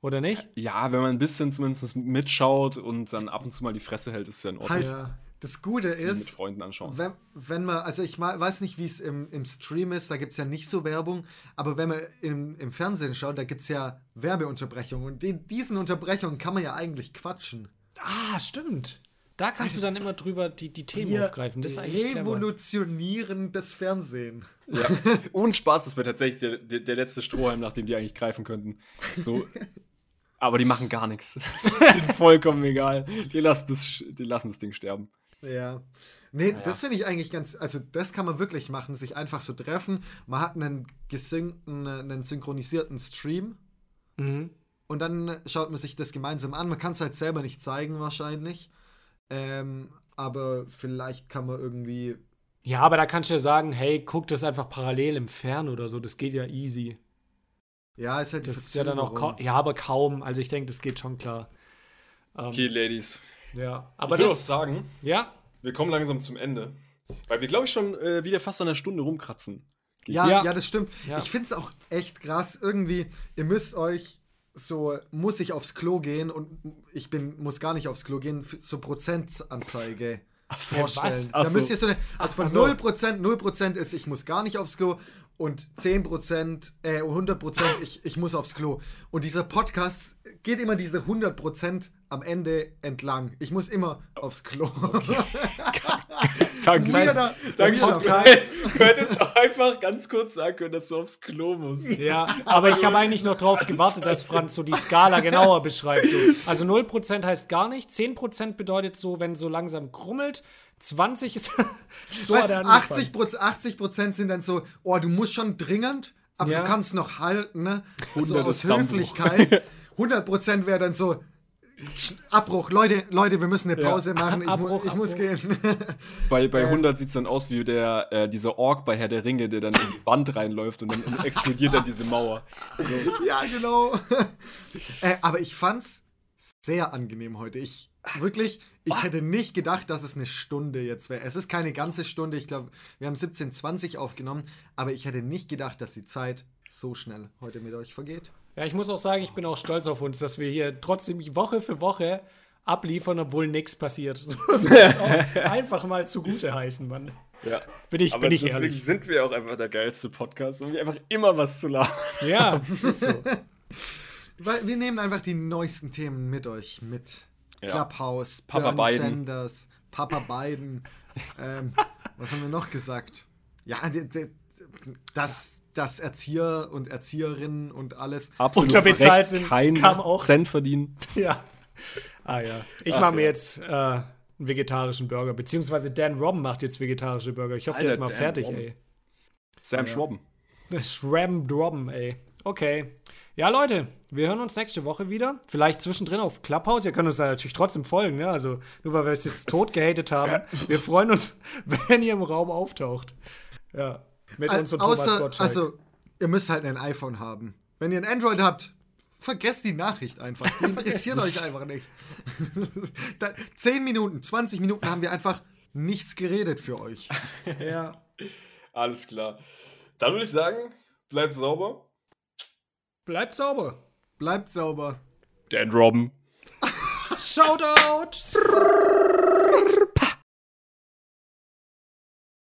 Speaker 1: Oder nicht?
Speaker 3: Ja, wenn man ein bisschen zumindest mitschaut und dann ab und zu mal die Fresse hält, ist es ja in Ordnung.
Speaker 2: Halt,
Speaker 1: Ja.
Speaker 2: Das Gute
Speaker 3: Das mit
Speaker 2: ist,
Speaker 3: Freunden anschauen.
Speaker 2: Wenn, wenn man, also ich weiß nicht, wie es im, im Stream ist, da gibt es ja nicht so Werbung, aber wenn man im, im Fernsehen schaut, da gibt es ja Werbeunterbrechungen und in diesen Unterbrechungen kann man ja eigentlich quatschen.
Speaker 1: Ah, stimmt. Da kannst du dann immer drüber die, die Themen
Speaker 2: Wir
Speaker 1: aufgreifen. Das ist eigentlich clever.
Speaker 2: revolutionieren das Fernsehen.
Speaker 3: Ja. Ohne Spaß, das wäre tatsächlich der, der, der letzte Strohhalm, nach dem die eigentlich greifen könnten. So. Aber die machen gar nichts. Das ist vollkommen egal. Die lassen das, die lassen das Ding sterben.
Speaker 2: Ja. Nee,
Speaker 3: Naja.
Speaker 2: das finde ich eigentlich ganz, also das kann man wirklich machen, sich einfach so treffen. Man hat einen gesynkten, einen synchronisierten Stream
Speaker 1: Mhm.
Speaker 2: und dann schaut man sich das gemeinsam an. Man kann es halt selber nicht zeigen wahrscheinlich. Ähm, aber vielleicht kann man irgendwie
Speaker 1: Ja, aber da kannst du ja sagen, hey, guck das einfach parallel im Fern oder so. Das geht ja easy.
Speaker 2: Ja, ist halt die
Speaker 1: Das ist ja dann auch kaum. Ja, aber kaum. Also ich denke, das geht schon klar. Ähm,
Speaker 3: Okay, Ladies.
Speaker 1: Ja,
Speaker 3: Aber ich würde auch sagen,
Speaker 1: Ja,
Speaker 3: wir kommen langsam zum Ende. Weil wir, glaube ich, schon äh, wieder fast an einer Stunde rumkratzen.
Speaker 2: Ja,
Speaker 1: Ja.
Speaker 2: ja, das stimmt.
Speaker 1: Ja.
Speaker 2: Ich finde es auch echt krass. Irgendwie, ihr müsst euch so, muss ich aufs Klo gehen und ich bin, muss gar nicht aufs Klo gehen, so Prozentanzeige
Speaker 3: so,
Speaker 2: vorstellen.
Speaker 1: was?
Speaker 3: Ach
Speaker 2: Da müsst
Speaker 3: so.
Speaker 2: ihr so eine, also von
Speaker 1: Ach so.
Speaker 2: 0%, 0% ist, ich muss gar nicht aufs Klo und 10%, äh, 100% ich, ich muss aufs Klo. Und dieser Podcast geht immer diese 100% am Ende entlang. Ich muss immer aufs Klo.
Speaker 3: Danke.
Speaker 2: Das heißt,
Speaker 3: Danke.
Speaker 2: der
Speaker 3: Du
Speaker 2: Podcast-
Speaker 3: du hättest auch einfach ganz kurz sagen können, dass du aufs Klo musst.
Speaker 1: ja. Aber ich habe eigentlich noch drauf gewartet, dass Franz so die Skala genauer beschreibt. So. Also 0% heißt gar nicht. 10% bedeutet so, wenn so langsam grummelt. 20 ist. so
Speaker 2: Weil
Speaker 1: angefangen.
Speaker 2: 80 Prozent 80 Prozent sind dann so, oh, du musst schon dringend, aber
Speaker 1: Ja.
Speaker 2: du kannst noch halten, ne? So
Speaker 3: 100
Speaker 2: aus. Höflichkeit. 100 Prozent wäre dann so, Abbruch, Leute, Leute, wir müssen eine
Speaker 3: Ja.
Speaker 2: Pause machen, ich, mu
Speaker 1: Abbruch,
Speaker 2: ich muss
Speaker 1: Abbruch.
Speaker 2: gehen.
Speaker 3: Bei, bei
Speaker 2: Ähm.
Speaker 3: 100 sieht es dann aus wie der, äh, dieser Ork bei Herr der Ringe, der dann ins Band reinläuft und dann explodiert dann diese Mauer.
Speaker 2: ja, genau. äh, aber ich fand's sehr angenehm heute. Ich wirklich, ich hätte nicht gedacht, dass es eine Stunde jetzt wäre. Es ist keine ganze Stunde. Ich glaube, wir haben 17:20 aufgenommen, aber ich hätte nicht gedacht, dass die Zeit so schnell heute mit euch vergeht.
Speaker 1: Ja, ich muss auch sagen, ich bin auch stolz auf uns, dass wir hier trotzdem Woche für Woche abliefern, obwohl nichts passiert. So muss man es auch einfach mal zugute heißen, Mann.
Speaker 3: Ja.
Speaker 1: Bin ich,
Speaker 3: Aber
Speaker 1: bin ich
Speaker 3: deswegen
Speaker 1: ehrlich.
Speaker 3: sind wir auch einfach der geilste Podcast, weil wir einfach immer was zu labern.
Speaker 1: Ja, das ist so.
Speaker 2: Weil wir nehmen einfach die neuesten Themen mit euch mit.
Speaker 3: Ja.
Speaker 2: Clubhouse,
Speaker 3: Papa
Speaker 2: Bernie
Speaker 3: Biden.
Speaker 2: Sanders, Papa Biden. ähm, was haben wir noch gesagt? Ja, dass, dass Erzieher und Erzieherinnen und alles.
Speaker 3: Absolut
Speaker 1: Unterbezahlt
Speaker 3: Recht,
Speaker 1: sind,
Speaker 3: kein
Speaker 1: kam auch.
Speaker 3: Cent verdienen.
Speaker 1: Ja. Ah ja. Ich
Speaker 3: Ach,
Speaker 1: mache mir
Speaker 3: ja.
Speaker 1: jetzt äh, einen vegetarischen Burger. Beziehungsweise Dan Robben macht jetzt vegetarische Burger. Ich hoffe, der
Speaker 3: Alter,
Speaker 1: ist mal
Speaker 3: Dan
Speaker 1: fertig,
Speaker 3: Robben.
Speaker 1: ey.
Speaker 3: Sam
Speaker 2: Ja.
Speaker 3: Schwabben.
Speaker 1: Schram Drobben, ey. Okay. Ja, Leute, wir hören uns nächste Woche wieder. Vielleicht zwischendrin auf Clubhouse. Ihr könnt uns da natürlich trotzdem folgen, ja. Also, nur weil wir es jetzt tot gehatet haben. Wir freuen uns, wenn ihr im Raum auftaucht. Ja. Mit uns und Thomas
Speaker 2: Außer,
Speaker 1: Gottschalk.
Speaker 2: also, ihr müsst halt ein iPhone haben. Wenn ihr ein Android habt, vergesst die Nachricht einfach. Die interessiert euch einfach nicht. da, 10 Minuten, 20 Minuten haben wir einfach nichts geredet für euch.
Speaker 1: ja.
Speaker 3: Alles klar. Dann würde ich sagen, bleibt sauber.
Speaker 1: Bleibt sauber.
Speaker 2: Bleibt sauber.
Speaker 3: Dan Robben.
Speaker 1: Shoutout.